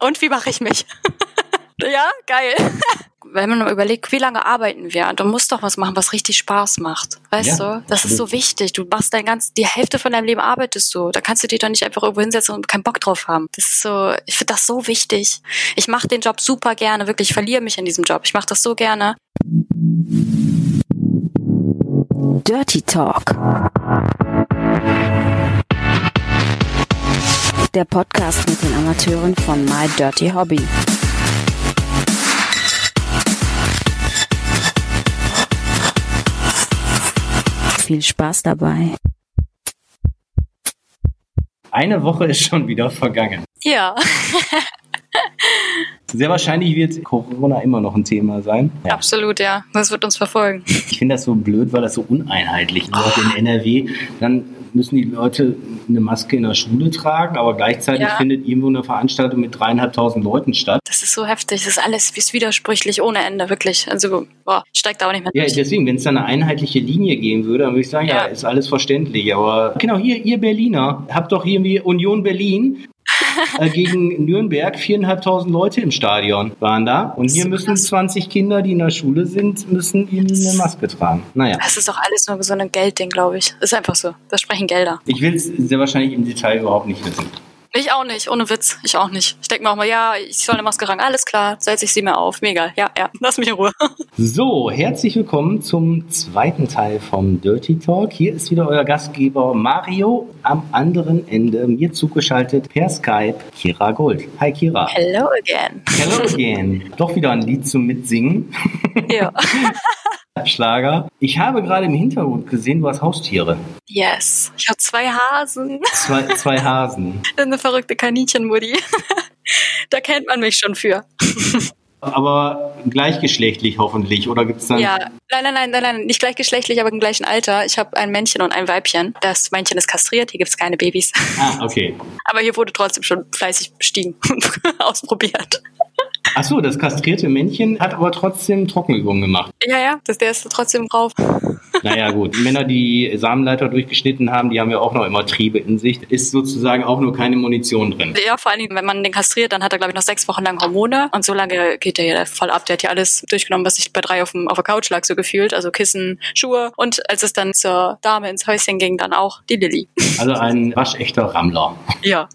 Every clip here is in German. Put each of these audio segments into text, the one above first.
Und wie mache ich mich? ja, geil. Wenn man überlegt, wie lange arbeiten wir, du musst doch was machen, was richtig Spaß macht. Weißt ja, du? Das absolut. ist so wichtig. Du machst dein ganz, die Hälfte von deinem Leben arbeitest du. Da kannst du dich doch nicht einfach irgendwo hinsetzen und keinen Bock drauf haben. Das ist so, ich finde das so wichtig. Ich mache den Job super gerne, wirklich, ich verliere mich in diesem Job. Ich mache das so gerne. Dirty Talk. Der Podcast mit den Amateuren von My Dirty Hobby. Viel Spaß dabei. Eine Woche ist schon wieder vergangen. Ja. Sehr wahrscheinlich wird Corona immer noch ein Thema sein. Ja. Absolut, ja. Das wird uns verfolgen. Ich finde das so blöd, weil das so uneinheitlich ist. Auch in NRW, dann müssen die Leute eine Maske in der Schule tragen, aber gleichzeitig ja. findet irgendwo eine Veranstaltung mit dreieinhalbtausend Leuten statt. Das ist so heftig. Das ist alles ist widersprüchlich ohne Ende, wirklich. Also, boah, steigt da auch nicht mehr Ja, durch. deswegen, wenn es da eine einheitliche Linie geben würde, dann würde ich sagen, ja. ja, ist alles verständlich. Aber genau, hier, ihr Berliner, habt doch irgendwie Union Berlin äh, gegen Nürnberg. Viereinhalbtausend Leute im Stadion waren da. Und hier müssen 20 Kinder, die in der Schule sind, müssen ihnen eine Maske tragen. Naja. Das ist doch alles nur so ein Geldding, glaube ich. Ist einfach so. Da sprechen Gelder. Ich will es sehr wahrscheinlich im Detail überhaupt nicht wissen. Ich auch nicht, ohne Witz. Ich auch nicht. Ich denke mir auch mal, ja, ich soll eine Maske tragen. Alles klar, setze ich sie mir auf. Mega. Ja, ja. Lass mich in Ruhe. So, herzlich willkommen zum zweiten Teil vom Dirty Talk. Hier ist wieder euer Gastgeber Mario am anderen Ende, mir zugeschaltet per Skype, Kira Gold. Hi Kira. Hello again. Hello again. Doch wieder ein Lied zum Mitsingen. Ja. Schlager. Ich habe gerade im Hintergrund gesehen, du hast Haustiere. Yes. Ich habe zwei Hasen. Zwei, zwei Hasen. Eine verrückte Kaninchenmutti. da kennt man mich schon für. Aber gleichgeschlechtlich hoffentlich, oder gibt es dann? Ja, nein, nein, nein, nein, nein, nicht gleichgeschlechtlich, aber im gleichen Alter. Ich habe ein Männchen und ein Weibchen. Das Männchen ist kastriert, hier gibt es keine Babys. Ah, okay. aber hier wurde trotzdem schon fleißig bestiegen und ausprobiert. Ach so, das kastrierte Männchen hat aber trotzdem Trockenübungen gemacht. Ja, ja, das, der ist trotzdem drauf. Naja, gut. Männer, die Samenleiter durchgeschnitten haben, die haben ja auch noch immer Triebe in sich. Ist sozusagen auch nur keine Munition drin. Ja, vor allen Dingen, wenn man den kastriert, dann hat er, glaube ich, noch sechs Wochen lang Hormone. Und so lange geht der ja voll ab. Der hat ja alles durchgenommen, was sich bei drei auf, dem, auf der Couch lag, so gefühlt. Also Kissen, Schuhe. Und als es dann zur Dame ins Häuschen ging, dann auch die Lilly. Also ein waschechter Rammler. Ja.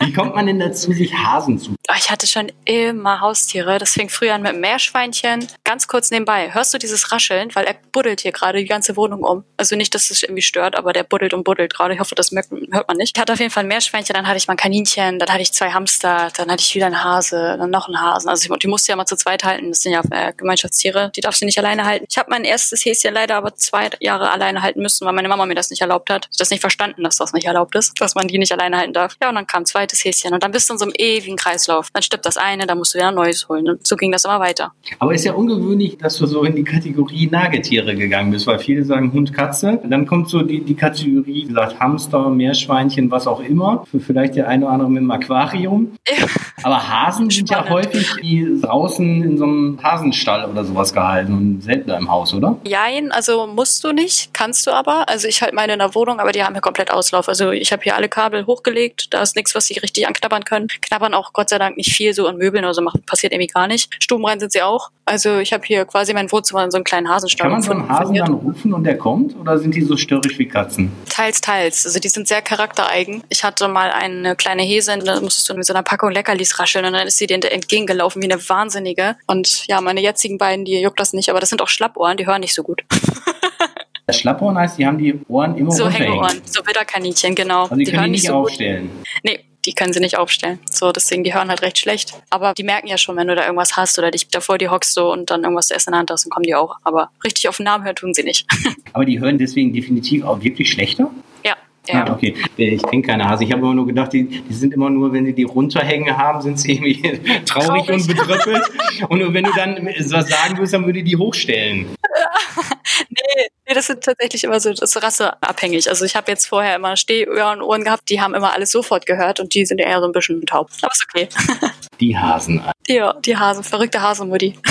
Wie kommt man denn dazu, sich Hasen zu? Ich hatte schon immer Haustiere. Das fing früher an mit einem Meerschweinchen. Ganz kurz nebenbei. Hörst du dieses Rascheln? Weil er buddelt hier gerade die ganze Wohnung um. Also nicht, dass es irgendwie stört, aber der buddelt und buddelt gerade. Ich hoffe, das hört man nicht. Ich hatte auf jeden Fall ein Meerschweinchen, dann hatte ich mal ein Kaninchen, dann hatte ich zwei Hamster, dann hatte ich wieder einen Hase, dann noch einen Hasen. Also die musste ja mal zu zweit halten. Das sind ja äh, Gemeinschaftstiere. Die darfst du nicht alleine halten. Ich habe mein erstes Häschen leider aber zwei Jahre alleine halten müssen, weil meine Mama mir das nicht erlaubt hat. Ich das nicht verstanden, dass das nicht erlaubt ist, dass man die nicht alleine halten darf. Ja, und dann kam ein zweites Häschen. Und dann bist du in so einem ewigen Kreislauf. Dann stirbt das eine, dann musst du wieder neues holen. Und so ging das immer weiter. Aber ist ja ungewöhnlich, dass du so in die Kategorie Nagetiere gegangen bist, weil viele sagen Hund, Katze. Dann kommt so die, die Kategorie, wie gesagt, Hamster, Meerschweinchen, was auch immer. Für vielleicht der eine oder andere mit dem Aquarium. Ja. Aber Hasen sind ja häufig die draußen in so einem Hasenstall oder sowas gehalten und seltener im Haus, oder? Jein, also musst du nicht, kannst du aber. Also ich halte meine in der Wohnung, aber die haben hier komplett Auslauf. Also ich habe hier alle Kabel hochgelegt, da ist nichts, was sie richtig anknabbern können. Knabbern auch Gott sei Dank nicht viel so an Möbeln oder so, macht, passiert irgendwie gar nicht. Stubenrein sind sie auch. Also ich habe hier quasi mein Wohnzimmer in so einem kleinen Hasenstall. Kann man so einen Hasen dann rufen und der kommt? Oder sind die so störrisch wie Katzen? Teils, teils. Also die sind sehr charaktereigen. Ich hatte mal eine kleine Häsin, da musstest du mit so einer Packung Leckerlis rascheln und dann ist sie dir entgegengelaufen wie eine Wahnsinnige. Und ja, meine jetzigen beiden, die juckt das nicht, aber das sind auch Schlappohren, die hören nicht so gut. Schlappohren heißt, die haben die Ohren immer So Hängeohren, so Widderkaninchen, genau. Also die, die können die nicht, nicht so aufstellen? Gut. Nee, die können sie nicht aufstellen. So, deswegen, die hören halt recht schlecht. Aber die merken ja schon, wenn du da irgendwas hast oder dich davor die hockst so und dann irgendwas zu essen in der Hand hast, dann kommen die auch. Aber richtig auf den Namen hören tun sie nicht. Aber die hören deswegen definitiv auch wirklich schlechter? Ja. Ja. Ah, okay. Ich kenne keine Hase. Ich habe immer nur gedacht, die, die sind immer nur, wenn sie die runterhängen haben, sind sie irgendwie traurig, traurig. und bedrückelt. und wenn du dann was sagen willst, dann würde die hochstellen. Nee, das sind tatsächlich immer so, das ist rasseabhängig. Also ich habe jetzt vorher immer Stehöhren Ohren gehabt, die haben immer alles sofort gehört und die sind eher so ein bisschen taub. Aber ist okay. Die Hasen. Ja, die Hasen, verrückte Hasenmutti.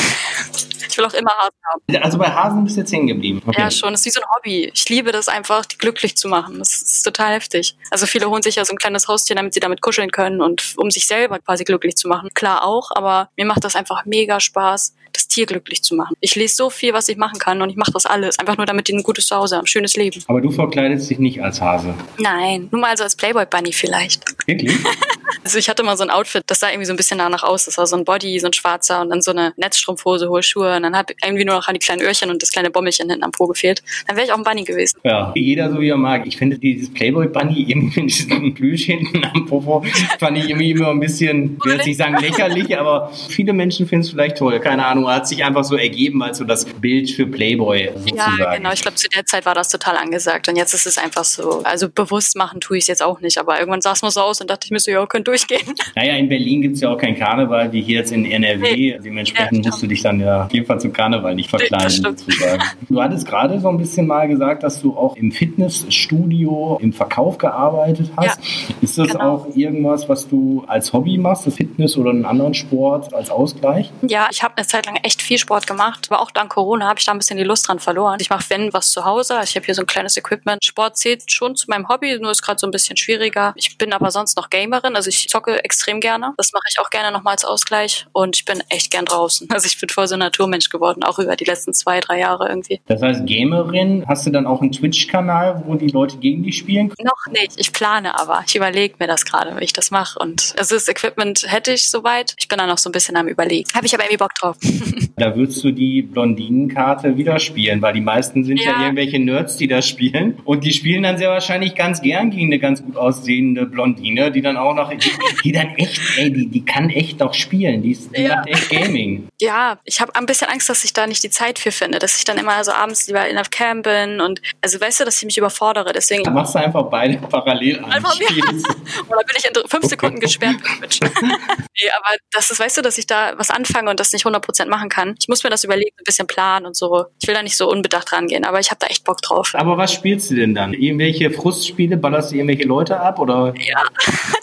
Ich will auch immer Hasen haben. Also bei Hasen bist du jetzt hängen geblieben. Okay. Ja, schon. Das ist wie so ein Hobby. Ich liebe das einfach, die glücklich zu machen. Das ist total heftig. Also viele holen sich ja so ein kleines Haustier, damit sie damit kuscheln können und um sich selber quasi glücklich zu machen. Klar auch, aber mir macht das einfach mega Spaß, das Tier glücklich zu machen. Ich lese so viel, was ich machen kann und ich mache das alles. Einfach nur, damit die ein gutes Zuhause haben, ein schönes Leben. Aber du verkleidest dich nicht als Hase? Nein, nur mal so als Playboy-Bunny vielleicht. Wirklich? also ich hatte mal so ein Outfit, das sah irgendwie so ein bisschen danach aus. Das war so ein Body, so ein schwarzer und dann so eine Netzstrumpfhose, hohe Schuhe und dann hat irgendwie nur noch an die kleinen Öhrchen und das kleine Bommelchen hinten am Po gefehlt. Dann wäre ich auch ein Bunny gewesen. Ja, jeder so wie er mag. Ich finde dieses Playboy-Bunny irgendwie mit diesem Plüsch hinten am Popo fand ich irgendwie immer ein bisschen, ich will jetzt nicht sagen lächerlich, aber viele Menschen finden es vielleicht toll. Keine Ahnung, hat sich einfach so ergeben als so das Bild für Playboy sozusagen. Ja, genau. Ich glaube, zu der Zeit war das total angesagt und jetzt ist es einfach so. Also bewusst machen tue ich es jetzt auch nicht, aber irgendwann sah es nur so aus und dachte ich mir so, ja, könnt durchgehen. Naja, in Berlin gibt es ja auch kein Karneval wie hier jetzt in NRW. Nee. Dementsprechend ja, musst du dich dann ja auf jeden Fall zum Karneval nicht verkleiden sozusagen. Du hattest gerade so ein bisschen mal gesagt, dass du auch im Fitnessstudio im Verkauf gearbeitet hast. Ja, ist das genau. auch irgendwas, was du als Hobby machst, das Fitness oder einen anderen Sport als Ausgleich? Ja, ich habe eine Zeit lang echt viel Sport gemacht, aber auch dank Corona habe ich da ein bisschen die Lust dran verloren. Ich mache wenn was zu Hause. Ich habe hier so ein kleines Equipment. Sport zählt schon zu meinem Hobby, nur ist gerade so ein bisschen schwieriger. Ich bin aber sonst noch Gamerin, also ich zocke extrem gerne. Das mache ich auch gerne nochmal als Ausgleich und ich bin echt gern draußen. Also ich bin voll so ein Naturmensch geworden, auch über die letzten zwei, drei Jahre irgendwie. Das heißt, Gamerin, hast du dann auch einen Twitch-Kanal, wo die Leute gegen dich spielen? Noch nicht. Ich plane aber. Ich überlege mir das gerade, wie ich das mache. Und also das Equipment hätte ich soweit. Ich bin da noch so ein bisschen am überlegen. Habe ich aber irgendwie Bock drauf. da würdest du die Blondinenkarte wieder spielen, weil die meisten sind ja. ja irgendwelche Nerds, die das spielen. Und die spielen dann sehr wahrscheinlich ganz gern gegen eine ganz gut aussehende Blondine, die dann auch noch, die, dann echt, ey, die, die kann echt noch spielen. Die, ist, die ja. macht echt Gaming. Ja, ich habe ein bisschen Angst, dass ich da nicht die Zeit für finde, dass ich dann immer so abends lieber in der Cam bin und also weißt du, dass ich mich überfordere. Deswegen. Dann machst du einfach beide parallel an. Einfach, ja. Oder bin ich in fünf Sekunden gesperrt. nee, aber das ist, weißt du, dass ich da was anfange und das nicht 100% machen kann. Ich muss mir das überlegen, ein bisschen planen und so. Ich will da nicht so unbedacht rangehen, aber ich habe da echt Bock drauf. Aber was spielst du denn dann? Irgendwelche Frustspiele? Ballerst du irgendwelche Leute ab? Oder? Ja,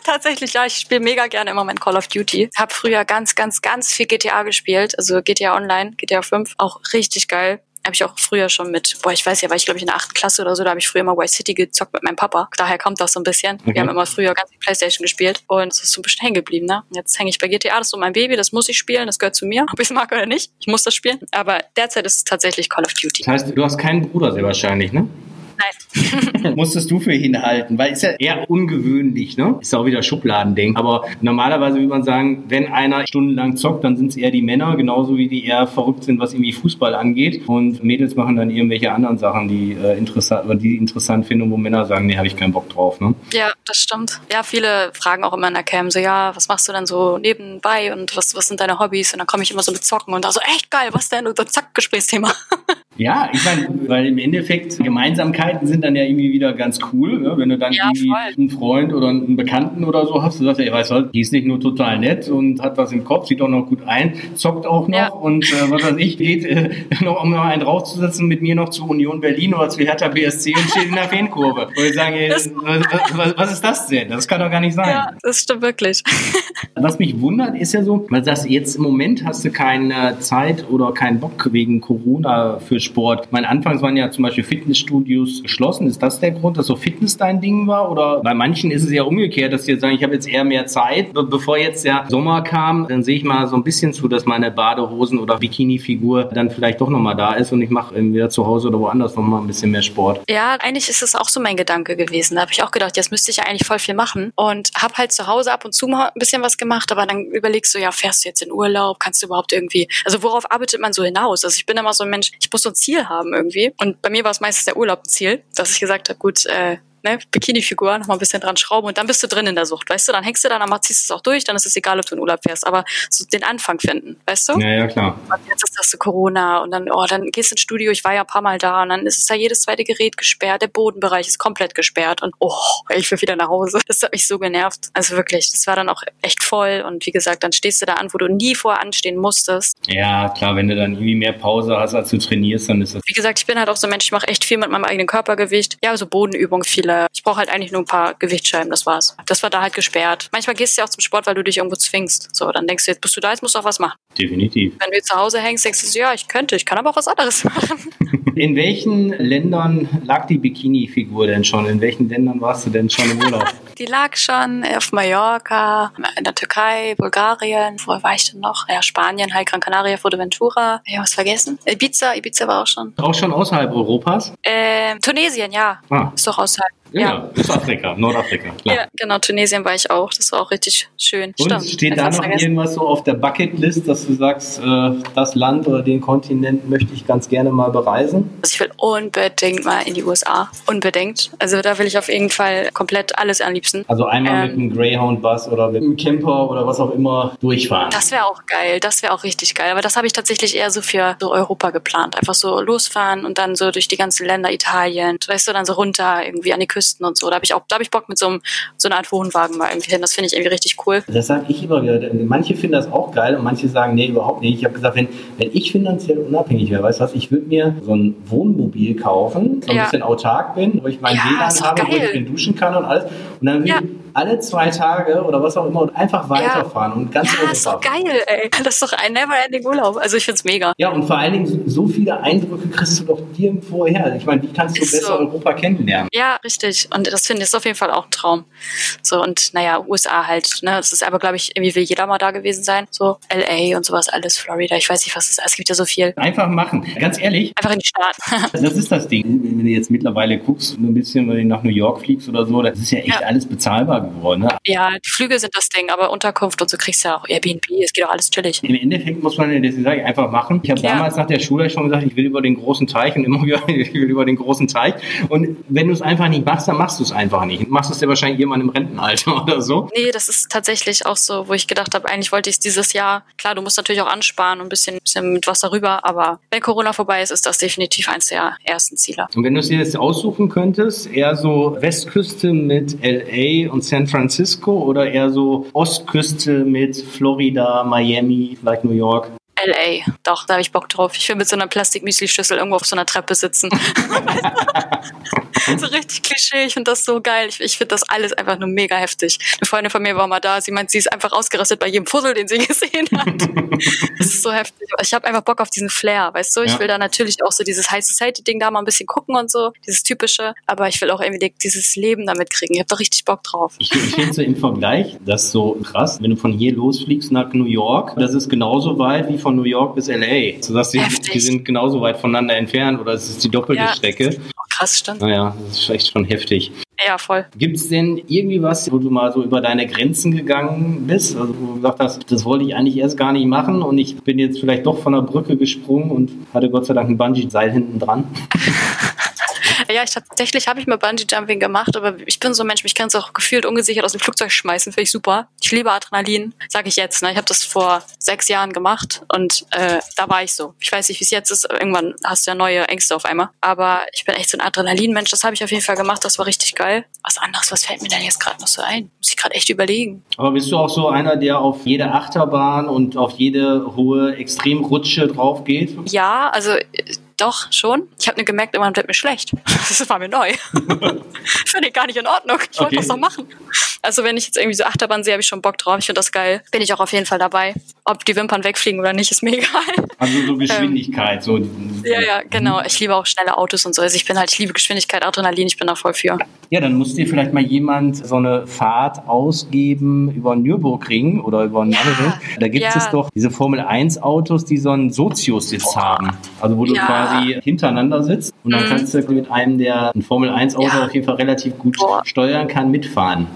tatsächlich, ja. Ich spiele mega gerne im Moment Call of Duty. Habe früher ganz, ganz, ganz viel GTA gespielt. Also GTA Online, GTA 5. Auch richtig geil habe ich auch früher schon mit, boah, ich weiß ja, war ich glaube ich in der achten Klasse oder so, da habe ich früher immer Vice City gezockt mit meinem Papa. Daher kommt das so ein bisschen. Okay. Wir haben immer früher ganz viel Playstation gespielt und es ist so ein bisschen hängen geblieben, ne? Jetzt hänge ich bei GTA, das ist so mein Baby, das muss ich spielen, das gehört zu mir, ob ich es mag oder nicht. Ich muss das spielen. Aber derzeit ist es tatsächlich Call of Duty. Das heißt, du hast keinen Bruder sehr wahrscheinlich, ne? Nein. Musstest du für ihn halten, weil ist ja eher ungewöhnlich, ne? Ist auch wieder Schubladendenken. Aber normalerweise würde man sagen, wenn einer stundenlang zockt, dann sind es eher die Männer, genauso wie die eher verrückt sind, was irgendwie Fußball angeht. Und Mädels machen dann irgendwelche anderen Sachen, die äh, interessant, die interessant finden, wo Männer sagen, nee, habe ich keinen Bock drauf, ne? Ja, das stimmt. Ja, viele fragen auch immer in der Cam so, ja, was machst du dann so nebenbei und was, was sind deine Hobbys? Und dann komme ich immer so mit Zocken und da so, echt geil, was denn? Und dann zack, Gesprächsthema. Ja, ich meine, weil im Endeffekt Gemeinsamkeiten sind dann ja irgendwie wieder ganz cool, ne? wenn du dann ja, irgendwie voll. einen Freund oder einen Bekannten oder so hast, du sagst, ey, weißt du, die ist nicht nur total nett und hat was im Kopf, sieht auch noch gut ein, zockt auch noch ja. und äh, was weiß ich, geht äh, noch, um noch einen draufzusetzen, mit mir noch zu Union Berlin oder zu Hertha BSC und steht in der Fankurve. Und ich sage, ey, was, was, was, ist das denn? Das kann doch gar nicht sein. Ja, das stimmt wirklich. Was mich wundert, ist ja so, weil das jetzt im Moment hast du keine Zeit oder keinen Bock wegen Corona für Sport. Mein Anfangs waren ja zum Beispiel Fitnessstudios geschlossen. Ist das der Grund, dass so Fitness dein Ding war? Oder bei manchen ist es ja umgekehrt, dass jetzt sagen, ich habe jetzt eher mehr Zeit. Be bevor jetzt der Sommer kam, dann sehe ich mal so ein bisschen zu, dass meine Badehosen oder Bikini-Figur dann vielleicht doch nochmal da ist und ich mache entweder zu Hause oder woanders nochmal ein bisschen mehr Sport. Ja, eigentlich ist es auch so mein Gedanke gewesen. Da habe ich auch gedacht, jetzt müsste ich ja eigentlich voll viel machen und habe halt zu Hause ab und zu mal ein bisschen was gemacht, aber dann überlegst du, ja, fährst du jetzt in Urlaub, kannst du überhaupt irgendwie, also worauf arbeitet man so hinaus? Also ich bin immer so ein Mensch, ich muss so Ziel haben irgendwie. Und bei mir war es meistens der Urlaub ein Ziel, dass ich gesagt habe, gut, äh, ne, Bikini-Figur, noch mal ein bisschen dran schrauben und dann bist du drin in der Sucht, weißt du? Dann hängst du dann, dann ziehst du es auch durch, dann ist es egal, ob du in Urlaub fährst, aber so den Anfang finden, weißt du? Ja, ja, klar. Und jetzt ist das so Corona und dann, oh, dann gehst du ins Studio, ich war ja ein paar Mal da und dann ist es da jedes zweite Gerät gesperrt, der Bodenbereich ist komplett gesperrt und oh, ich will wieder nach Hause. Das hat mich so genervt. Also wirklich, das war dann auch echt voll und wie gesagt, dann stehst du da an, wo du nie vorher anstehen musstest. Ja, klar, wenn du dann irgendwie mehr Pause hast, als du trainierst, dann ist das. Wie gesagt, ich bin halt auch so ein Mensch, ich mache echt viel mit meinem eigenen Körpergewicht. Ja, so Bodenübungen viele Bälle. Ich brauche halt eigentlich nur ein paar Gewichtsscheiben, das war's. Das war da halt gesperrt. Manchmal gehst du ja auch zum Sport, weil du dich irgendwo zwingst. So, dann denkst du, jetzt bist du da, jetzt musst du auch was machen. Definitiv. Wenn du jetzt zu Hause hängst, denkst du so, ja, ich könnte, ich kann aber auch was anderes machen. In welchen Ländern lag die Bikini-Figur denn schon? In welchen Ländern warst du denn schon im Urlaub? Die lag schon auf Mallorca, in der Türkei, Bulgarien. Wo war ich denn noch? Ja, Spanien, halt Gran Canaria, Fuerteventura. Ja, was vergessen? Ibiza, Ibiza war auch schon. Auch schon außerhalb Europas? Ähm, Tunesien, ja. Ah. Ist doch außerhalb. Ja, Ja. ist Afrika, Nordafrika. Klar. Ja, genau, Tunesien war ich auch. Das war auch richtig schön. Und Stimmt. steht da noch vergessen. irgendwas so auf der Bucketlist, dass du sagst, äh, das Land oder den Kontinent möchte ich ganz gerne mal bereisen? Also ich will unbedingt mal in die USA. Unbedingt. Also da will ich auf jeden Fall komplett alles am liebsten. Also einmal Ähm. mit einem Greyhound-Bus oder mit einem Camper oder was auch immer durchfahren. Das wäre auch geil, das wäre auch richtig geil. Aber das habe ich tatsächlich eher so für so Europa geplant. Einfach so losfahren und dann so durch die ganzen Länder Italien, weißt du, dann so runter irgendwie an die Küsten und so. Da habe ich auch, da habe ich Bock mit so, einem, so einer Art Wohnwagen mal irgendwie hin. Das finde ich irgendwie richtig cool. Das sage ich immer wieder. Manche finden das auch geil und manche sagen, nee, überhaupt nicht. Ich habe gesagt, wenn, wenn ich finanziell unabhängig wäre, weißt du was, ich würde mir so ein Wohnmobil kaufen, so ein Ja. bisschen autark bin, wo ich mein Ja, WLAN habe, wo ich geil. duschen kann und alles. Und dann würde Ja. alle zwei Tage oder was auch immer einfach weiterfahren und ganz Ja, ist doch geil, ey. Das ist doch ein never-ending Urlaub. Also ich find's mega. Ja, und vor allen Dingen so, viele Eindrücke kriegst du doch nirgendwo her. Ich meine, wie kannst du Ist besser so. Europa kennenlernen? Ja, richtig. Und das finde ich ist auf jeden Fall auch ein Traum. So, und naja, USA halt, ne? Das ist aber, glaube ich, irgendwie will jeder mal da gewesen sein. So, LA und sowas, alles, Florida, ich weiß nicht, was es ist. Es gibt ja so viel. Einfach machen. Ganz ehrlich, Einfach in die Staaten. das ist das Ding. Wenn du jetzt mittlerweile guckst, ein bisschen, wenn du nach New York fliegst oder so, das ist ja echt Ja. alles bezahlbar geworden. Ne? ja, die Flüge sind das Ding, aber Unterkunft und so kriegst du ja auch Airbnb, es geht auch alles chillig. Im Endeffekt muss man ja das sag ich, einfach machen. Ich habe Ja. damals nach der Schule schon gesagt, ich will über den großen Teich und immer wieder, ich will über den großen Teich. Und wenn du es einfach nicht machst, dann machst du es einfach nicht. Machst es ja wahrscheinlich irgendwann im Rentenalter oder so. Nee, das ist tatsächlich auch so, wo ich gedacht habe, eigentlich wollte ich es dieses Jahr. Klar, du musst natürlich auch ansparen und ein bisschen, bisschen mit Wasser rüber, aber wenn Corona vorbei ist, ist das definitiv eins der ersten Ziele. Und wenn du es dir jetzt aussuchen könntest, eher so Westküste mit LA und San Francisco oder eher so Ostküste mit Florida, Miami, vielleicht New York? LA, doch, da habe ich Bock drauf. Ich will mit so einer Plastik-Müsli-Schüssel irgendwo auf so einer Treppe sitzen. so richtig Klischee, ich finde das so geil. Ich, ich finde das alles einfach nur mega heftig. Eine Freundin von mir war mal da, sie meint, sie ist einfach ausgerastet bei jedem Fussel, den sie gesehen hat. das ist so heftig. Ich habe einfach Bock auf diesen Flair, weißt du? Ich Ja. will da natürlich auch so dieses High Society-Ding da mal ein bisschen gucken und so, dieses typische, aber ich will auch irgendwie dieses Leben damit kriegen. Ich habe da richtig Bock drauf. Ich, ich finde so im Vergleich, das ist so krass, wenn du von hier losfliegst nach New York, das ist genauso weit wie von New York bis LA. So dass die, die sind genauso weit voneinander entfernt oder es ist die doppelte Ja. Strecke. Krass, stimmt. Naja, das ist echt schon heftig. Ja, voll. Gibt es denn irgendwie was, wo du mal so über deine Grenzen gegangen bist? Also wo du gesagt hast, das wollte ich eigentlich erst gar nicht machen und ich bin jetzt vielleicht doch von der Brücke gesprungen und hatte Gott sei Dank ein Bungee-Seil hinten dran. Ja, ich tatsächlich habe ich mal Bungee Jumping gemacht, aber ich bin so ein Mensch, mich kann es auch gefühlt ungesichert aus dem Flugzeug schmeißen, finde ich super. Ich liebe Adrenalin, sage ich jetzt. Ne? Ich habe das vor sechs Jahren gemacht und äh, da war ich so. Ich weiß nicht, wie es jetzt ist. Irgendwann hast du ja neue Ängste auf einmal. Aber ich bin echt so ein Adrenalin-Mensch. Das habe ich auf jeden Fall gemacht. Das war richtig geil. Was anderes, was fällt mir denn jetzt gerade noch so ein? Muss ich gerade echt überlegen. Aber bist du auch so einer, der auf jede Achterbahn und auf jede hohe Extremrutsche drauf geht? Ja, also äh, doch, schon. Ich habe nur gemerkt, irgendwann wird mir schlecht. Das war mir neu. Finde ich gar nicht in Ordnung. Ich wollte Okay. das doch machen. Also wenn ich jetzt irgendwie so Achterbahn sehe, habe ich schon Bock drauf. Ich finde das geil. Bin ich auch auf jeden Fall dabei. Ob die Wimpern wegfliegen oder nicht, ist mir egal. Also so Geschwindigkeit, so. Ja, ja, genau. Ich liebe auch schnelle Autos und so. Also ich bin halt, ich liebe Geschwindigkeit, Adrenalin, ich bin da voll für. Ja, dann muss dir vielleicht mal jemand so eine Fahrt ausgeben über den Nürburgring oder über den Ja, Nürburgring. Da gibt ja. es doch diese Formel 1 Autos, die so einen Sozius-Sitz haben. Also wo du Ja. Quasi hintereinander sitzt und dann Mhm. kannst du mit einem, der ein Formel 1 Auto Ja. auf jeden Fall relativ gut Boah. steuern kann, mitfahren.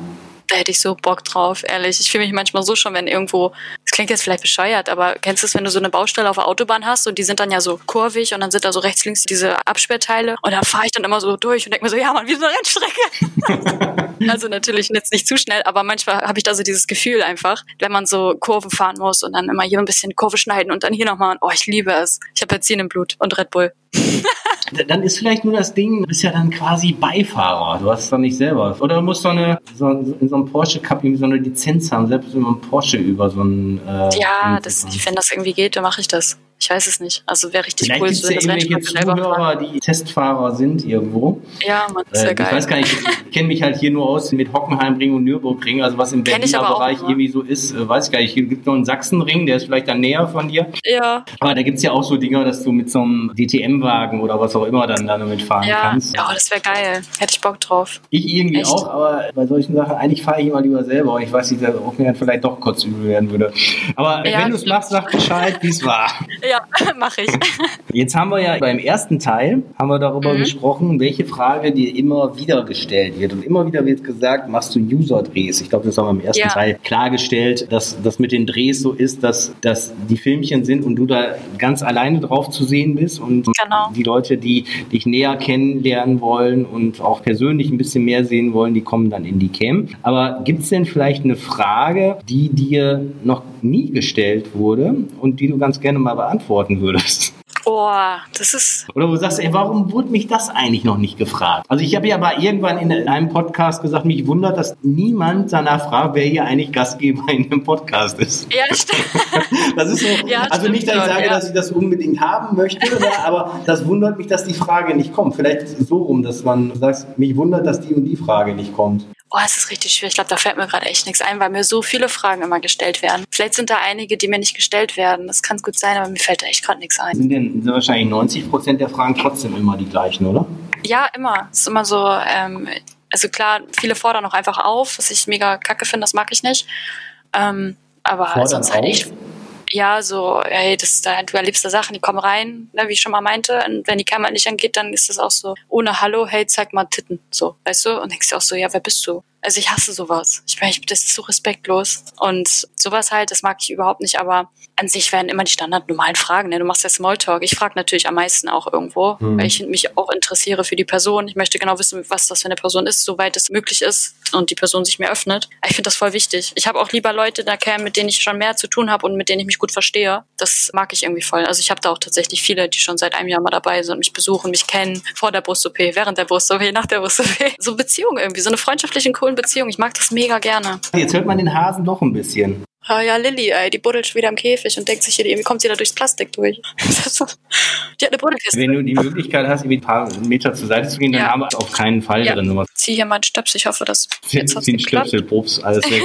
Da hätte ich so Bock drauf, ehrlich. Ich fühle mich manchmal so schon, wenn irgendwo, klingt jetzt vielleicht bescheuert, aber kennst du es, wenn du so eine Baustelle auf der Autobahn hast und die sind dann ja so kurvig und dann sind da so rechts, links diese Absperrteile und da fahre ich dann immer so durch und denke mir so, ja Mann, wie so eine Rennstrecke. also natürlich jetzt nicht zu schnell, aber manchmal habe ich da so dieses Gefühl einfach, wenn man so Kurven fahren muss und dann immer hier ein bisschen Kurve schneiden und dann hier nochmal, oh, ich liebe es. Ich habe Benzin im Blut und Red Bull. Dann ist vielleicht nur das Ding, du bist ja dann quasi Beifahrer. Du hast es dann nicht selber. Oder du musst so eine, so, in so einem Porsche Cup irgendwie so eine Lizenz haben, selbst wenn man Porsche über so einen. Äh, Ja, das, ich, wenn das irgendwie geht, dann mache ich das. Ich weiß es nicht. Also wäre richtig Vielleicht cool, gibt es ja irgendwelche. Zuhörer, die Testfahrer sind irgendwo. Ja, Mann, das Äh, wäre ich geil. weiß gar nicht, ich kenne mich halt hier nur aus mit Hockenheimring und Nürburgring, also was im Berliner Bereich irgendwie so ist, äh, weiß ich gar nicht. Hier gibt es noch einen Sachsenring, der ist vielleicht dann näher von dir. Ja, Aber da gibt es ja auch so Dinger, dass du mit so einem DTM-Wagen oder was auch immer dann damit fahren ja, kannst. ja, das wäre geil. Hätte ich Bock drauf. Ich irgendwie Echt? auch, aber bei solchen Sachen, eigentlich fahre ich immer lieber selber und ich weiß nicht, ob mir dann vielleicht doch kotzübel werden würde. Aber Ja, wenn du es machst, sag Bescheid, wie es war. Ja, mache ich. Jetzt haben wir ja beim ersten Teil haben wir darüber Mhm. gesprochen, welche Frage dir immer wieder gestellt wird. Und immer wieder wird gesagt, machst du User-Drehs? Ich glaube, das haben wir im ersten Ja. Teil klargestellt, dass das mit den Drehs so ist, dass, dass die Filmchen sind und du da ganz alleine drauf zu sehen bist und Genau. die Leute, die dich näher kennenlernen wollen und auch persönlich ein bisschen mehr sehen wollen, die kommen dann in die Cam. Aber gibt es denn vielleicht eine Frage, die dir noch nie gestellt wurde und die du ganz gerne mal beantworten würdest? Oh, das ist. Oder wo du sagst, ey, warum wurde mich das eigentlich noch nicht gefragt? Also ich habe ja aber irgendwann in einem Podcast gesagt, mich wundert, dass niemand danach fragt, wer hier eigentlich Gastgeber in dem Podcast ist. Ja, stimmt. Das ist so, Ja, also nicht, dass ich sage, ja. dass ich das unbedingt haben möchte, oder, aber das wundert mich, dass die Frage nicht kommt. Vielleicht so rum, dass man sagt, mich wundert, dass die und die Frage nicht kommt. Oh, es ist richtig schwierig. Ich glaube, da fällt mir gerade echt nichts ein, weil mir so viele Fragen immer gestellt werden. Vielleicht sind da einige, die mir nicht gestellt werden. Das kann gut sein, aber mir fällt da echt gerade nichts ein. Sind denn sind wahrscheinlich 90 Prozent der Fragen trotzdem immer die gleichen, oder? Ja, immer. Es ist immer so, ähm, also klar, viele fordern auch einfach auf, was ich mega kacke finde, das mag ich nicht. Ähm, aber Fordern sonst halt auf? Ja, so, hey, das da, du erlebst da Sachen, die kommen rein, ne, wie ich schon mal meinte. Und wenn die Kamera nicht angeht, dann ist das auch so, ohne Hallo, hey, zeig mal Titten. So, weißt du? Und denkst dir auch so, ja, wer bist du? Also ich hasse sowas. Ich meine, das ist so respektlos. Und sowas halt, das mag ich überhaupt nicht, aber an sich werden immer die standardnormalen Fragen. Ne? Du machst ja Smalltalk. Ich frage natürlich am meisten auch irgendwo, Mhm. weil ich mich auch interessiere für die Person. Ich möchte genau wissen, was das für eine Person ist, soweit es möglich ist und die Person sich mir öffnet. Ich finde das voll wichtig. Ich habe auch lieber Leute da kämen, mit denen ich schon mehr zu tun habe und mit denen ich mich gut verstehe. Das mag ich irgendwie voll. Also ich habe da auch tatsächlich viele, die schon seit einem Jahr mal dabei sind, mich besuchen, mich kennen, vor der Brust-OP, während der Brust-OP, nach der Brust-OP. So Beziehungen irgendwie, so eine freundliche, coolen Beziehung. Ich mag das mega gerne. Jetzt hört man den Hasen doch ein bisschen. Ah ja, Lilly, ey, die buddelt schon wieder im Käfig und denkt sich, irgendwie kommt sie da durchs Plastik durch. die hat eine Buddelkiste. Wenn du die Möglichkeit hast, irgendwie ein paar Meter zur Seite zu gehen, dann Ja. haben wir auf keinen Fall Ja. drin. Sowas. Zieh hier mal einen Stöpsel. Ich hoffe, das jetzt hat's geklappt. Stöpsel, Pups, alles weg.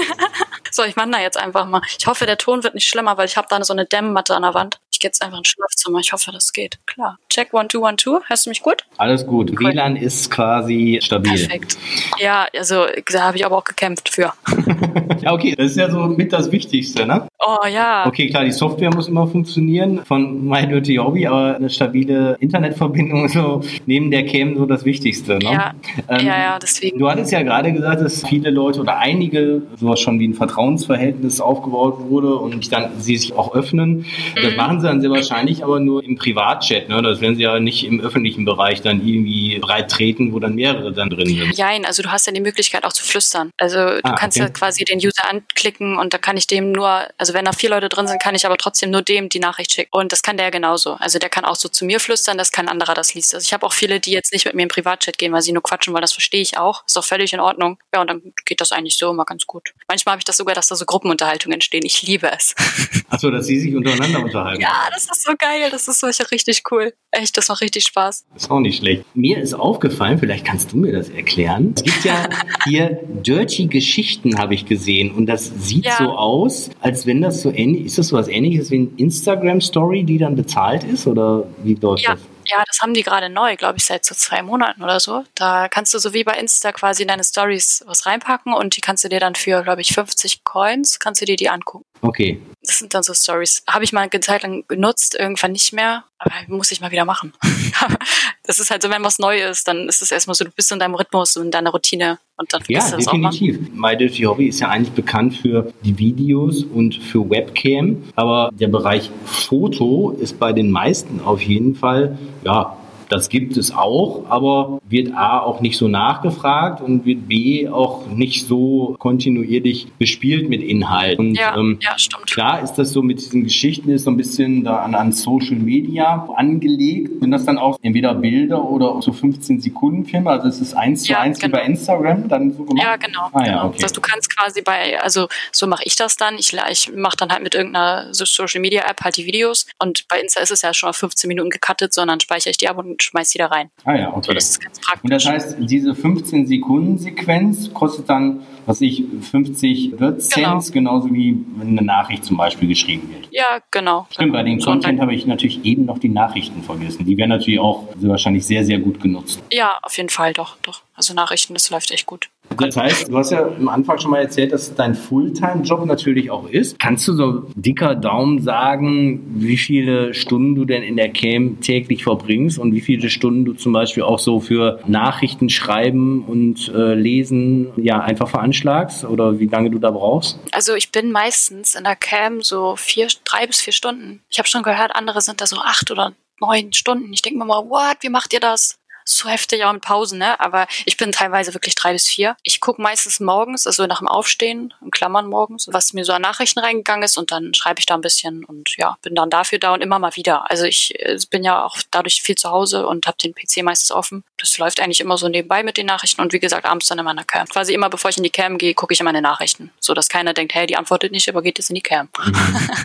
So, ich wandere jetzt einfach mal. Ich hoffe, der Ton wird nicht schlimmer, weil ich habe da so eine Dämmmatte an der Wand. Jetzt einfach ins Schlafzimmer. Ich hoffe, das geht. Klar. Check one, two, one, two. Hörst du mich gut? Alles gut. Cool. WLAN ist quasi stabil. Perfekt. Ja, also da habe ich aber auch gekämpft für. Ja, okay, das ist ja so mit das Wichtigste, ne? Oh ja. Okay, klar, die Software muss immer funktionieren von My Dirty Hobby, aber eine stabile Internetverbindung so neben der Cam so das Wichtigste, ne? Ja, Ähm, ja, ja, deswegen. Du hattest ja gerade gesagt, dass viele Leute oder einige sowas schon wie ein Vertrauensverhältnis aufgebaut wurde und dann sie sich auch öffnen. Das Mhm. machen sie dann sehr wahrscheinlich aber nur im Privatchat, ne? Das werden sie ja nicht im öffentlichen Bereich dann irgendwie breit treten, wo dann mehrere dann drin sind. Jein, also du hast ja die Möglichkeit auch zu flüstern. Also du Ah, kannst okay. ja quasi den User anklicken und da kann ich dem nur, also wenn da vier Leute drin sind, kann ich aber trotzdem nur dem die Nachricht schicken. Und das kann der genauso. Also der kann auch so zu mir flüstern, dass kein anderer das liest. Also ich habe auch viele, die jetzt nicht mit mir im Privatchat gehen, weil sie nur quatschen wollen. Das verstehe ich auch. Ist doch völlig in Ordnung. Ja, und dann geht das eigentlich so immer ganz gut. Manchmal habe ich das sogar, dass da so Gruppenunterhaltungen entstehen. Ich liebe es. Achso, dass sie sich untereinander unterhalten. ja, das ist so geil. Das ist so richtig cool. Echt, das macht richtig Spaß. Ist auch nicht schlecht. Mir ist aufgefallen, vielleicht kannst du mir das erklären. Es gibt ja hier Dirty Geschichten, habe ich gesehen. Und das sieht Ja. so aus, als wenn das so ähnlich, ist das so was ähnliches wie eine Instagram-Story, die dann bezahlt ist? Oder wie läuft Ja, das? ja, das haben die gerade neu, glaube ich, seit so zwei Monaten oder so. Da kannst du so wie bei Insta quasi in deine Stories was reinpacken und die kannst du dir dann für, glaube ich, 50 Coins, kannst du dir die angucken. Okay. Das sind dann so Stories. Habe ich mal eine Zeit lang genutzt, irgendwann nicht mehr, aber muss ich mal wieder machen. das ist halt so, wenn was neu ist, dann ist es erstmal so, du bist in deinem Rhythmus und in deiner Routine und dann Ja, vergisst du das auch mal. definitiv. My Dirty Hobby ist ja eigentlich bekannt für die Videos und für Webcam. Aber der Bereich Foto ist bei den meisten auf jeden Fall, ja, Das gibt es auch, aber wird A auch nicht so nachgefragt und wird B auch nicht so kontinuierlich bespielt mit Inhalt. Und Ja, ähm, ja, stimmt. Klar ist das so mit diesen Geschichten ist so ein bisschen da an, an Social Media angelegt. Sind das dann auch entweder Bilder oder so 15 Sekunden Filme? Also ist es eins zu Ja, eins wie genau. bei Instagram dann so gemacht? Ja, genau. Ah, ja, genau. okay. Das, du kannst quasi bei, also so mache ich das dann. Ich, ich mache dann halt mit irgendeiner so Social Media App halt die Videos und bei Insta ist es ja schon auf 15 Minuten gecuttet, sondern speichere ich die ab und schmeiß die da rein. Ah ja, So, okay. das ist ganz praktisch. Und das heißt, diese 15 Sekunden Sequenz kostet dann, was ich, 50 Cents, genauso wie wenn eine Nachricht zum Beispiel geschrieben wird. ja, genau. Stimmt, genau. bei dem So, und Content habe ich natürlich eben noch die Nachrichten vergessen. Die werden natürlich auch wahrscheinlich sehr, sehr gut genutzt. Ja, auf jeden Fall, doch, doch. Also Nachrichten, das läuft echt gut. Das heißt, du hast ja am Anfang schon mal erzählt, dass es dein Fulltime-Job natürlich auch ist. Kannst du so dicker Daumen sagen, wie viele Stunden du denn in der Cam täglich verbringst und wie viele Stunden du zum Beispiel auch so für Nachrichten schreiben und äh, lesen ja einfach veranschlagst oder wie lange du da brauchst? Also ich bin meistens in der Cam so vier, drei bis vier Stunden. Ich habe schon gehört, andere sind da so acht oder neun Stunden. Ich denke mir mal, what, wie macht ihr das? So heftig auch in Pausen, ne? Aber ich bin teilweise wirklich drei bis vier. Ich gucke meistens morgens, also nach dem Aufstehen, in Klammern morgens, was mir so an Nachrichten reingegangen ist und dann schreibe ich da ein bisschen und ja, bin dann dafür da und immer mal wieder. Also ich äh, bin ja auch dadurch viel zu Hause und habe den PC meistens offen. Das läuft eigentlich immer so nebenbei mit den Nachrichten und wie gesagt, abends dann in meiner Cam. Quasi immer bevor ich in die Cam gehe, gucke ich in meine Nachrichten. So dass keiner denkt, hey, die antwortet nicht, aber geht jetzt in die Cam.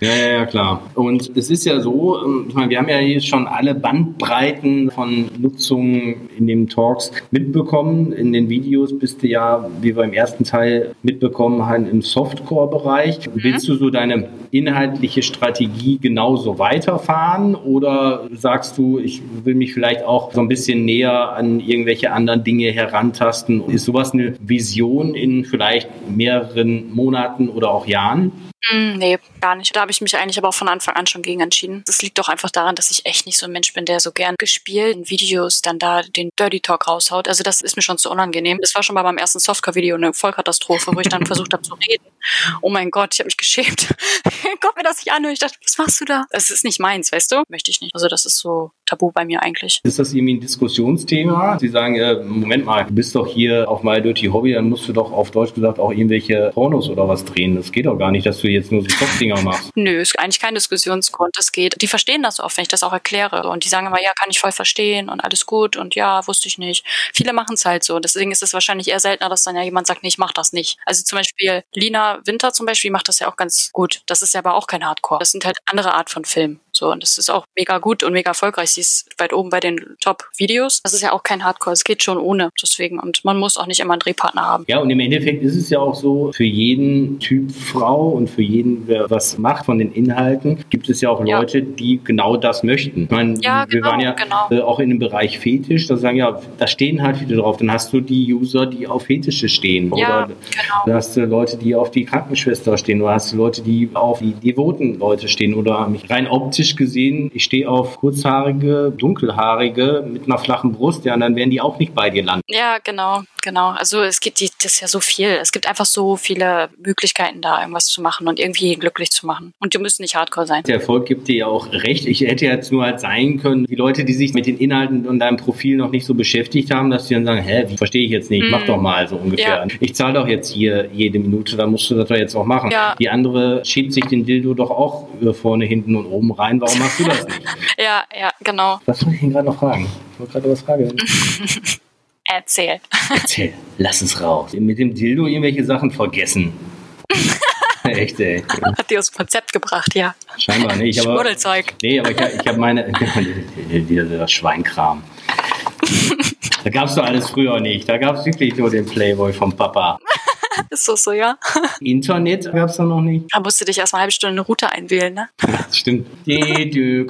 Ja, ja, ja, klar. Und es ist ja so, ähm, wir haben ja hier schon alle Bandbreiten von In den Talks mitbekommen. In den Videos bist du ja, wie wir im ersten Teil mitbekommen haben, im Softcore-Bereich. Willst du so deine inhaltliche Strategie genauso weiterfahren oder sagst du, ich will mich vielleicht auch so ein bisschen näher an irgendwelche anderen Dinge herantasten? Ist sowas eine Vision in vielleicht mehreren Monaten oder auch Jahren? Mm, nee, gar nicht. Da habe ich mich eigentlich aber auch von Anfang an schon gegen entschieden. Das liegt doch einfach daran, dass ich echt nicht so ein Mensch bin, der so gern gespielten Videos dann da den Dirty Talk raushaut. Also das ist mir schon zu unangenehm. Das war schon bei meinem ersten Softcore-Video eine Vollkatastrophe, wo ich dann versucht habe zu reden. Oh mein Gott, ich habe mich geschämt. Gott mir das nicht an und ich dachte, was machst du da? Das ist nicht meins, weißt du? Möchte ich nicht. Also das ist so tabu bei mir eigentlich. Ist das irgendwie ein Diskussionsthema? Sie sagen, äh, Moment mal, du bist doch hier auf My Dirty Hobby, dann musst du doch auf Deutsch gesagt auch irgendwelche Pornos oder was drehen. Das geht doch gar nicht, dass du jetzt nur so Softdinger machst. Nö, ist eigentlich kein Diskussionsgrund. Das geht. Die verstehen das oft, wenn ich das auch erkläre. Und die sagen immer, ja, kann ich voll verstehen und alles gut und ja, wusste ich nicht. Viele machen es halt so. Deswegen ist es wahrscheinlich eher seltener, dass dann ja jemand sagt, nee, ich mach das nicht. Also zum Beispiel Lina Winter zum Beispiel macht das ja auch ganz gut. Das ist ja aber auch kein Hardcore. Das sind halt andere Art von Film. So, und das ist auch mega gut und mega erfolgreich. Sie ist weit oben bei den Top-Videos. Das ist ja auch kein Hardcore. Es geht schon ohne. Deswegen. Und man muss auch nicht immer einen Drehpartner haben. Ja, und im Endeffekt ist es ja auch so, für jeden Typ Frau und für jeden, wer was macht von den Inhalten, gibt es ja auch Ja. Leute, die genau das möchten. Ich meine, Ja, wir genau, waren ja genau. äh, auch in dem Bereich Fetisch, da sagen ja, da stehen halt viele drauf. Dann hast du die User, die auf Fetische stehen. Ja, Oder genau. da hast du Leute, die auf die Krankenschwester stehen. Oder hast du Leute, die auf die devoten Leute stehen. Oder rein optisch gesehen, ich stehe auf kurzhaarige, dunkelhaarige mit einer flachen Brust, ja, und dann werden die auch nicht bei dir landen. Ja, genau, genau. Also es gibt die, das ist ja so viel. Es gibt einfach so viele Möglichkeiten da, irgendwas zu machen und irgendwie glücklich zu machen. Und die müssen nicht Hardcore sein. Der Erfolg gibt dir ja auch recht. Ich hätte jetzt nur halt sein können, die Leute, die sich mit den Inhalten und deinem Profil noch nicht so beschäftigt haben, dass die dann sagen, hä, wie verstehe ich jetzt nicht, mach doch mal so ungefähr. Mhm. Ja. Ich zahle doch jetzt hier jede Minute, dann musst du das doch jetzt auch machen. Ja. Die andere schiebt sich den Dildo doch auch äh, vorne, hinten und oben rein. Warum machst du das nicht? Ja, ja, genau. Was wollte ich denn gerade noch fragen? Ich wollte gerade was fragen. Erzähl. Erzähl, lass es raus. Mit dem Dildo irgendwelche Sachen vergessen. Echt, ey. Hat die aus dem Konzept gebracht, ja. Scheinbar nicht. Aber, Schmuddelzeug. Nee, aber ich, habe meine. Dieser Schweinkram. Da gab es doch alles früher nicht. Da gab es wirklich nur den Playboy vom Papa. Ist das so, ja? Internet gab es doch noch nicht. Da musst du dich erst mal eine halbe Stunde eine Route einwählen, ne? Das stimmt. Ja.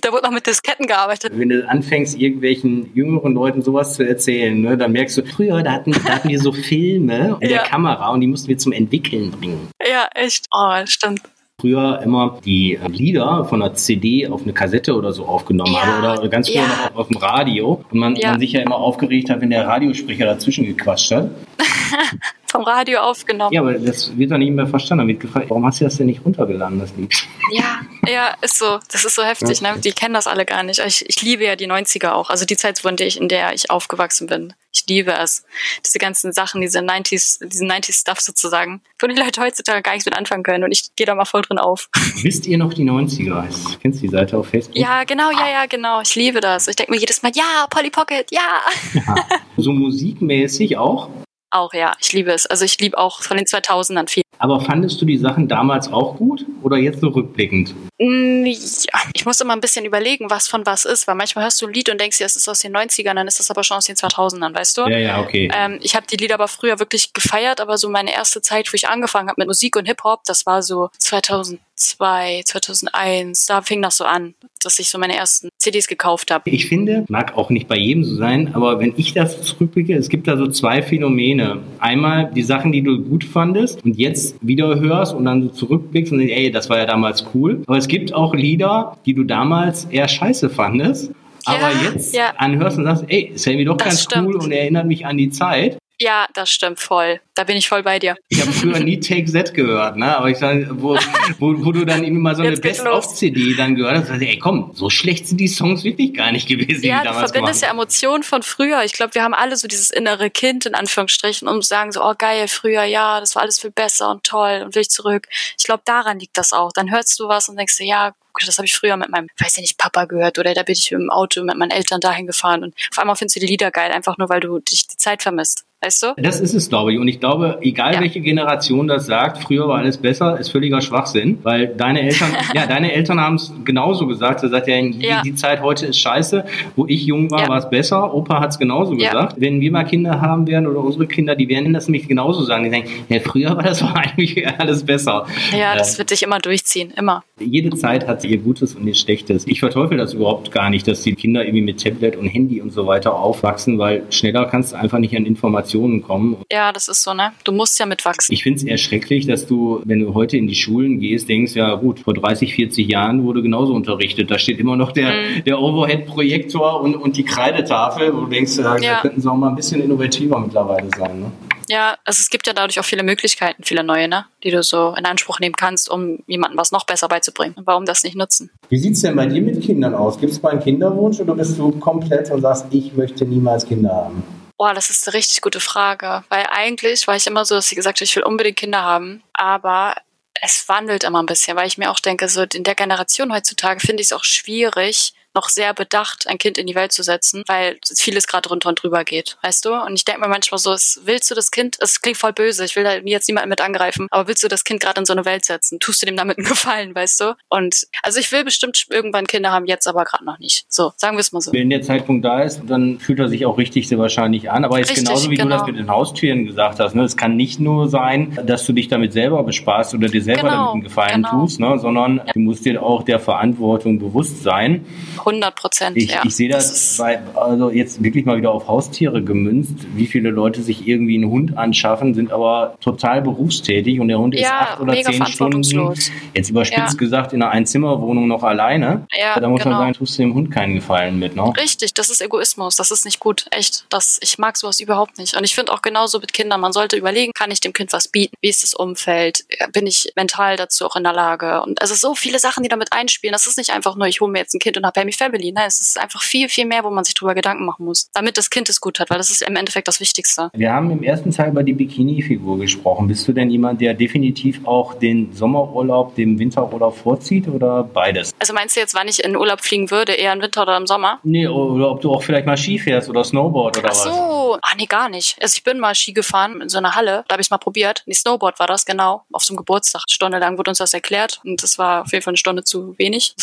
da wurde noch mit Disketten gearbeitet. Wenn du anfängst, irgendwelchen jüngeren Leuten sowas zu erzählen, ne, dann merkst du, früher da hatten, da hatten wir so Filme in Ja. der Kamera und die mussten wir zum Entwickeln bringen. Ja, echt. Oh, stimmt. Früher immer die äh, Lieder von einer CD auf eine Kassette oder so aufgenommen Ja, habe oder ganz früher ja. noch auf, auf dem Radio und man, Ja. man sich ja immer aufgeregt hat, wenn der Radiosprecher dazwischen gequatscht hat. Vom Radio aufgenommen. Ja, aber das wird doch nicht mehr verstanden. Da wird gefragt, warum hast du das denn nicht runtergeladen, das Lied? Ja, Ja, ist so. Das ist so heftig, ne? Die kennen das alle gar nicht. Ich, ich liebe ja die 90er auch. Also die Zeit, in der ich, in der ich aufgewachsen bin. Ich liebe es. Diese ganzen Sachen, diese 90s, diesen 90s Stuff sozusagen, wo die Leute heutzutage gar nichts mit anfangen können. Und ich gehe da mal voll drin auf. Wisst ihr noch die 90er? Kennst du die Seite auf Facebook? Ja, genau, ja, ja, genau. Ich liebe das. Ich denke mir jedes Mal, ja, Polly Pocket, ja. ja. So musikmäßig auch? Auch, ja. Ich liebe es. Also ich liebe auch von den 2000ern viel. Aber fandest du die Sachen damals auch gut oder jetzt so rückblickend? Mm, ja, ich muss immer ein bisschen überlegen, was von was ist, weil manchmal hörst du ein Lied und denkst dir, es ist aus den 90ern, dann ist das aber schon aus den 2000ern, weißt du? Ja, ja, okay. Ähm, ich habe die Lieder aber früher wirklich gefeiert, aber so meine erste Zeit, wo ich angefangen habe mit Musik und Hip-Hop, das war so 2000 2002, 2001, da fing das so an, dass ich so meine ersten CDs gekauft habe. Ich finde, mag auch nicht bei jedem so sein, aber wenn ich das zurückblicke, es gibt da so zwei Phänomene. Einmal die Sachen, die du gut fandest und jetzt wieder hörst und dann so zurückblickst und denkst, ey, das war ja damals cool. Aber es gibt auch Lieder, die du damals eher scheiße fandest aber ja, jetzt ja. anhörst und sagst, ey, ist irgendwie doch das ganz stimmt. cool und erinnert mich an die Zeit. Ja, das stimmt voll. Da bin ich voll bei dir. Ich habe früher nie Take Z gehört, ne? Aber ich sage, wo, wo, wo du dann irgendwie mal so eine Best-of-CD dann gehört hast, ey komm, so schlecht sind die Songs wirklich gar nicht gewesen. Ja, die du verbindest ja Emotionen von früher. Ich glaube, wir haben alle so dieses innere Kind in Anführungsstrichen, um zu sagen so, oh geil, früher, ja, das war alles viel besser und toll und will ich zurück. Ich glaube, daran liegt das auch. Dann hörst du was und denkst dir, ja, das habe ich früher mit meinem, weiß ich nicht, Papa gehört oder da bin ich dem Auto mit meinen Eltern dahin gefahren und auf einmal findest du die Lieder geil, einfach nur weil du dich die Zeit vermisst. Weißt du? Das ist es, glaube ich. Und ich glaube, egal ja. welche Generation das sagt, früher war alles besser, ist völliger Schwachsinn. Weil deine Eltern, ja, deine Eltern haben es genauso gesagt. Sie sagt ja, die, ja. die Zeit heute ist scheiße. Wo ich jung war, ja. war es besser. Opa hat es genauso gesagt. Wenn wir mal Kinder haben werden oder unsere Kinder, die werden das nämlich genauso sagen. Die sagen, ja, früher war das war eigentlich alles besser. Ja, das äh, wird sich immer durchziehen. Immer. Jede Zeit hat ihr Gutes und ihr Schlechtes. Ich verteufel das überhaupt gar nicht, dass die Kinder irgendwie mit Tablet und Handy und so weiter aufwachsen, weil schneller kannst du einfach nicht an Informationen Generationen kommen. Ja, das ist so, ne? Du musst ja mitwachsen. Ich finde es eher schrecklich, dass du, wenn du heute in die Schulen gehst, denkst, ja gut, vor 30, 40 Jahren wurde genauso unterrichtet. Da steht immer noch der, mhm. der Overhead-Projektor und, und die Kreidetafel, wo du denkst, ja, ja. da könnten sie auch mal ein bisschen innovativer mittlerweile sein. Ne? Ja, also es gibt ja dadurch auch viele Möglichkeiten, viele neue, ne? die du so in Anspruch nehmen kannst, um jemandem was noch besser beizubringen. Warum das nicht nutzen? Wie sieht es denn bei dir mit Kindern aus? Gibt es mal einen Kinderwunsch oder bist du komplett und sagst, ich möchte niemals Kinder haben? Boah, das ist eine richtig gute Frage. Weil eigentlich war ich immer so, dass ich gesagt habe, ich will unbedingt Kinder haben. Aber es wandelt immer ein bisschen, weil ich mir auch denke, so in der Generation heutzutage finde ich es auch schwierig, noch sehr bedacht, ein Kind in die Welt zu setzen, weil vieles gerade runter und drüber geht, weißt du? Und ich denke mir manchmal so, willst du das Kind, es klingt voll böse, ich will da jetzt niemanden mit angreifen, aber willst du das Kind gerade in so eine Welt setzen? Tust du dem damit einen Gefallen, weißt du? Und also ich will bestimmt irgendwann Kinder haben, jetzt aber gerade noch nicht. So, sagen wir es mal so. Wenn der Zeitpunkt da ist, dann fühlt er sich auch richtig sehr wahrscheinlich an. Aber jetzt richtig, genauso wie genau. du das genau. mit den Haustüren gesagt hast, ne? es kann nicht nur sein, dass du dich damit selber bespaßt oder dir selber genau, damit einen Gefallen genau. tust, ne? sondern ja. du musst dir auch der Verantwortung bewusst sein. 100 Prozent. Ich, ja. ich sehe das, bei, also jetzt wirklich mal wieder auf Haustiere gemünzt, wie viele Leute sich irgendwie einen Hund anschaffen, sind aber total berufstätig und der Hund ja, ist acht oder zehn Stunden, jetzt überspitzt ja. gesagt, in einer Einzimmerwohnung noch alleine. Ja, da muss genau. man sagen, tust du dem Hund keinen Gefallen mit. Ne? Richtig, das ist Egoismus, das ist nicht gut, echt. Das, ich mag sowas überhaupt nicht. Und ich finde auch genauso mit Kindern, man sollte überlegen, kann ich dem Kind was bieten? Wie ist das Umfeld? Bin ich mental dazu auch in der Lage? Und also so viele Sachen, die damit einspielen. Das ist nicht einfach nur, ich hole mir jetzt ein Kind und habe Happy Family. Nein, es ist einfach viel, viel mehr, wo man sich drüber Gedanken machen muss, damit das Kind es gut hat, weil das ist im Endeffekt das Wichtigste. Wir haben im ersten Teil über die Bikini-Figur gesprochen. Bist du denn jemand, der definitiv auch den Sommerurlaub dem Winterurlaub vorzieht oder beides? Also meinst du jetzt, wann ich in Urlaub fliegen würde, eher im Winter oder im Sommer? Nee, oder ob du auch vielleicht mal Ski fährst oder Snowboard oder Ach so. was? Ach nee, gar nicht. Also ich bin mal Ski gefahren in so einer Halle, da habe ich es mal probiert. Nee, Snowboard war das, genau. Auf so einem Geburtstag. Stundenlang wurde uns das erklärt und das war auf jeden Fall eine Stunde zu wenig.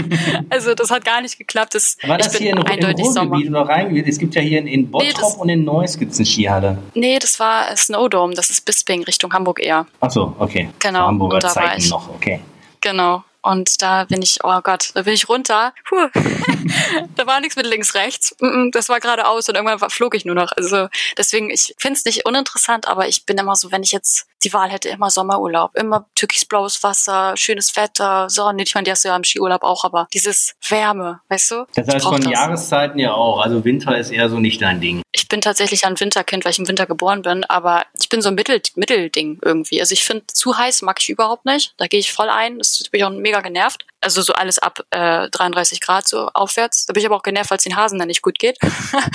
also das hat gar nicht geklappt. Das war das hier in, eindeutig im Ruhrgebiet oder Rheingebiet? Es gibt ja hier in, in Bottrop nee, und in Neuss gibt es eine Skihalle. Nee, das war Snowdome, das ist Bisping Richtung Hamburg eher. Ach so, okay. Genau. Hamburger Zeiten noch, okay. Genau. Und da bin ich, oh Gott, da bin ich runter. Puh. da war nichts mit links, rechts. Das war geradeaus und irgendwann flog ich nur noch. Also deswegen, ich finde es nicht uninteressant, aber ich bin immer so, wenn ich jetzt die Wahl hätte immer Sommerurlaub, immer türkisblaues Wasser, schönes Wetter, Sonne. Ich meine, die hast du ja im Skiurlaub auch, aber dieses Wärme, weißt du? Das heißt von das. Jahreszeiten ja auch. Also Winter ist eher so nicht dein Ding. Ich bin tatsächlich ein Winterkind, weil ich im Winter geboren bin, aber ich bin so ein Mittel, Mittelding irgendwie. Also ich finde, zu heiß mag ich überhaupt nicht. Da gehe ich voll ein. Das bin ich auch mega genervt. Also so alles ab äh, 33 Grad so aufwärts. Da bin ich aber auch genervt, weil es den Hasen dann nicht gut geht.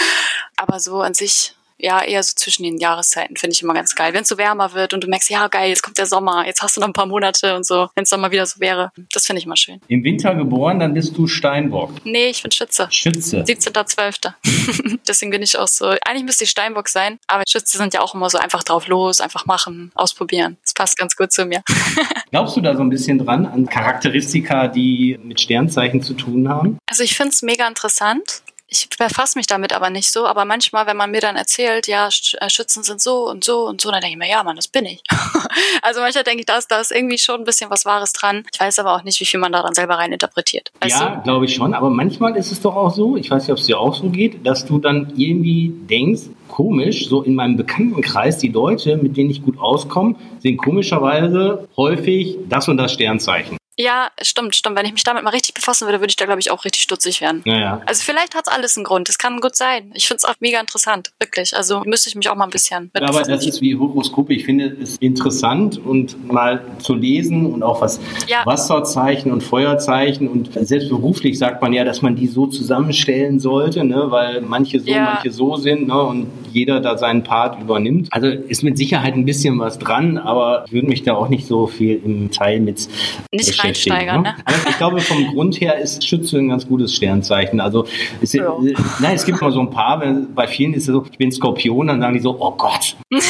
aber so an sich ja, eher so zwischen den Jahreszeiten finde ich immer ganz geil. Wenn es so wärmer wird und du merkst, ja geil, jetzt kommt der Sommer, jetzt hast du noch ein paar Monate und so, wenn es dann mal wieder so wäre. Das finde ich immer schön. Im Winter geboren, dann bist du Steinbock. Nee, ich bin Schütze. Schütze. 17.12. Deswegen bin ich auch so, eigentlich müsste ich Steinbock sein, aber Schütze sind ja auch immer so einfach drauf los, einfach machen, ausprobieren. Das passt ganz gut zu mir. Glaubst du da so ein bisschen dran an Charakteristika, die mit Sternzeichen zu tun haben? Also ich finde es mega interessant ich befasse mich damit aber nicht so, aber manchmal, wenn man mir dann erzählt, ja, äh, Schützen sind so und so und so, dann denke ich mir, ja, Mann, das bin ich. also manchmal denke ich, da ist, da ist irgendwie schon ein bisschen was Wahres dran. Ich weiß aber auch nicht, wie viel man daran selber rein interpretiert. Weißt ja, glaube ich schon, aber manchmal ist es doch auch so, ich weiß nicht, ob es dir auch so geht, dass du dann irgendwie denkst, komisch, so in meinem Bekanntenkreis, die Leute, mit denen ich gut auskomme, sind komischerweise häufig das und das Sternzeichen. Ja, stimmt, stimmt. Wenn ich mich damit mal richtig befassen würde, würde ich da, glaube ich, auch richtig stutzig werden. Ja, ja. Also vielleicht hat es alles einen Grund. Das kann gut sein. Ich finde es auch mega interessant, wirklich. Also müsste ich mich auch mal ein bisschen mit ja, Aber das ist wie Horoskope. Ich finde es interessant und mal zu lesen und auch was ja. Wasserzeichen und Feuerzeichen und selbst beruflich sagt man ja, dass man die so zusammenstellen sollte, ne? weil manche so, ja. manche so sind ne? und jeder da seinen Part übernimmt. Also ist mit Sicherheit ein bisschen was dran, aber ich würde mich da auch nicht so viel im Teil mit nicht reinsteigern. Ne? Aber ich glaube, vom Grund her ist Schütze ein ganz gutes Sternzeichen. Also es, ja. äh, nein, es gibt mal so ein paar, wenn, bei vielen ist es so, ich bin Skorpion, dann sagen die so, oh Gott.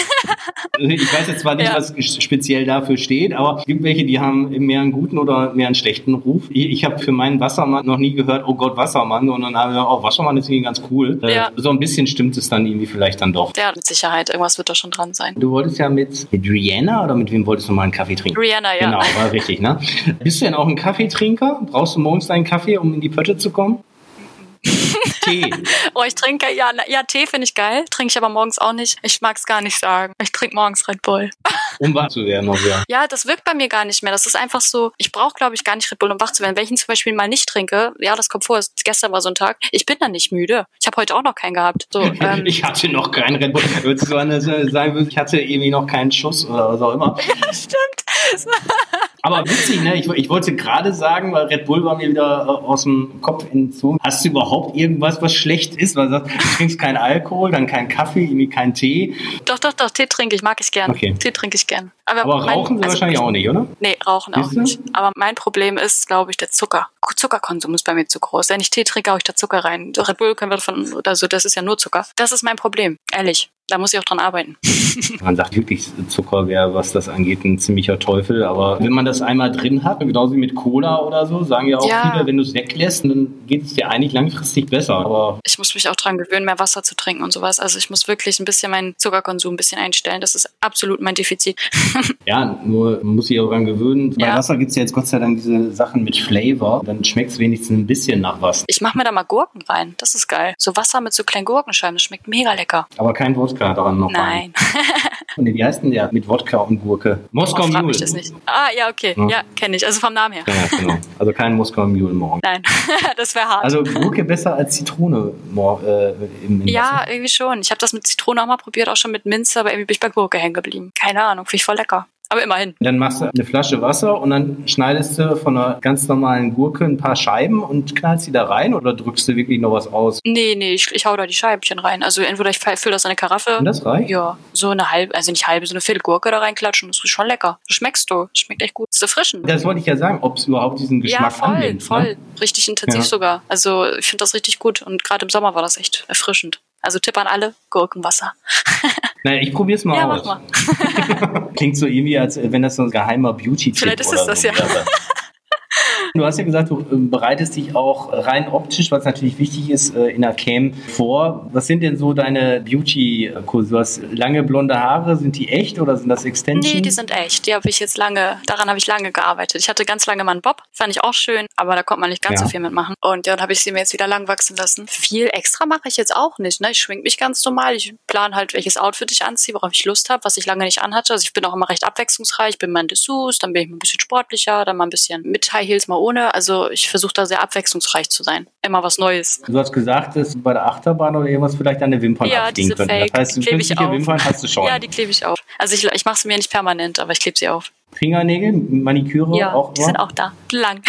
ich weiß jetzt zwar nicht, ja. was speziell dafür steht, aber es gibt welche, die haben mehr einen guten oder mehr einen schlechten Ruf. Ich, ich habe für meinen Wassermann noch nie gehört, oh Gott, Wassermann, und dann habe ich gesagt, oh, Wassermann ist irgendwie ganz cool. Äh, ja. so ein bisschen stimmt es dann irgendwie vielleicht dann doch. Ja, mit Sicherheit. Irgendwas wird da schon dran sein. Du wolltest ja mit, mit Rihanna oder mit wem wolltest du mal einen Kaffee trinken? Rihanna, ja. Genau, war richtig, ne? Bist du denn auch ein Kaffeetrinker? Brauchst du morgens deinen Kaffee, um in die Pötte zu kommen? Tee. oh, ich trinke, ja, ja Tee finde ich geil. Trinke ich aber morgens auch nicht. Ich mag es gar nicht sagen. Ich trinke morgens Red Bull. Um wach zu werden, noch ja. Ja, das wirkt bei mir gar nicht mehr. Das ist einfach so, ich brauche, glaube ich, gar nicht Red Bull, um wach zu werden. Wenn ich ihn zum Beispiel mal nicht trinke, ja, das kommt vor, gestern war so ein Tag, ich bin dann nicht müde. Ich habe heute auch noch keinen gehabt. So, ähm, ich hatte noch keinen Red Bull. Würdest du sagen, ich hatte irgendwie noch keinen Schuss oder was auch immer. Ja, stimmt. Aber witzig, ne? Ich, ich wollte gerade sagen, weil Red Bull war mir wieder äh, aus dem Kopf entzogen. Hast du überhaupt irgendwas, was schlecht ist? Weil du sagst, du trinkst keinen Alkohol, dann keinen Kaffee, irgendwie keinen Tee. Doch, doch, doch, Tee trinke ich, mag ich gern. Okay. Tee trinke ich gern. Aber, Aber mein, rauchen sie also wahrscheinlich auch nicht, oder? Nee, rauchen Siehst auch nicht. Aber mein Problem ist, glaube ich, der Zucker. Zuckerkonsum ist bei mir zu groß. Wenn ich Tee trinke, haue ich da Zucker rein. Red Bull können wir davon, also das ist ja nur Zucker. Das ist mein Problem, ehrlich. Da muss ich auch dran arbeiten. man sagt wirklich, Zucker wäre, was das angeht, ein ziemlicher Teufel. Aber wenn man das einmal drin hat, genauso wie mit Cola oder so, sagen ja auch ja. viele, wenn du es weglässt, dann geht es dir eigentlich langfristig besser. Aber ich muss mich auch dran gewöhnen, mehr Wasser zu trinken und sowas. Also ich muss wirklich ein bisschen meinen Zuckerkonsum ein bisschen einstellen. Das ist absolut mein Defizit. ja, nur muss ich auch dran gewöhnen. Bei Wasser gibt es ja jetzt Gott sei Dank diese Sachen mit Flavor. Dann schmeckt es wenigstens ein bisschen nach was. Ich mache mir da mal Gurken rein. Das ist geil. So Wasser mit so kleinen Gurkenscheiben, das schmeckt mega lecker. Aber kein Wodka. Wodka daran noch Nein. Und wie heißt denn der mit Wodka und Gurke? Moskau oh, Mule. Ich das nicht. Ah, ja, okay. Ja, ja kenne ich. Also vom Namen her. Ja, genau. Also kein Moskau Mule morgen. Nein, das wäre hart. Also Gurke besser als Zitrone äh, im, im Ja, Wasser. irgendwie schon. Ich habe das mit Zitrone auch mal probiert, auch schon mit Minze, aber irgendwie bin ich bei Gurke hängen geblieben. Keine Ahnung, finde ich voll lecker. Aber immerhin. Dann machst du eine Flasche Wasser und dann schneidest du von einer ganz normalen Gurke ein paar Scheiben und knallst sie da rein oder drückst du wirklich noch was aus? Nee, nee, ich, ich hau da die Scheibchen rein. Also entweder ich fülle das in eine Karaffe. Und das reicht? Ja, so eine halbe, also nicht halbe, so eine Viertelgurke da reinklatschen. Das ist schon lecker. Das schmeckst du. Das schmeckt echt gut. Das ist erfrischend. Das wollte ich ja sagen, ob es überhaupt diesen Geschmack ja, voll, annimmt. Ne? voll. Ne? Richtig intensiv ja. sogar. Also ich finde das richtig gut und gerade im Sommer war das echt erfrischend. Also Tipp an alle, Gurkenwasser. Naja, ich probier's mal ja, aus. Mach mal. Klingt so irgendwie, als wenn das so ein geheimer Beauty-Tipp Vielleicht ist es das ja. Du hast ja gesagt, du ähm, bereitest dich auch rein optisch, was natürlich wichtig ist, äh, in der Cam vor. Was sind denn so deine Beauty-Kurse? Du hast lange blonde Haare. Sind die echt oder sind das Extensions? Nee, die sind echt. Die habe ich jetzt lange, daran habe ich lange gearbeitet. Ich hatte ganz lange mal einen Bob, fand ich auch schön, aber da konnte man nicht ganz Ja. so viel mitmachen. Und ja, dann habe ich sie mir jetzt wieder lang wachsen lassen. Viel extra mache ich jetzt auch nicht. Ne? Ich schwing mich ganz normal. Ich plane halt, welches Outfit ich anziehe, worauf ich Lust habe, was ich lange nicht anhatte. Also ich bin auch immer recht abwechslungsreich. Ich bin mal in Dessous, dann bin ich mal ein bisschen sportlicher, dann mal ein bisschen mit High Heels, mal ohne. Also ich versuche da sehr abwechslungsreich zu sein. Immer was Neues. Du hast gesagt, dass du bei der Achterbahn oder irgendwas vielleicht deine Wimpern Ja, abziehen diese könnten. Fake, Das heißt, die klebe ich auf. Wimpern hast du schon. Ja, die klebe ich auf. Also ich, ich mache sie mir nicht permanent, aber ich klebe sie auf. Fingernägel, Maniküre Ja, auch die immer? sind auch da. Lang.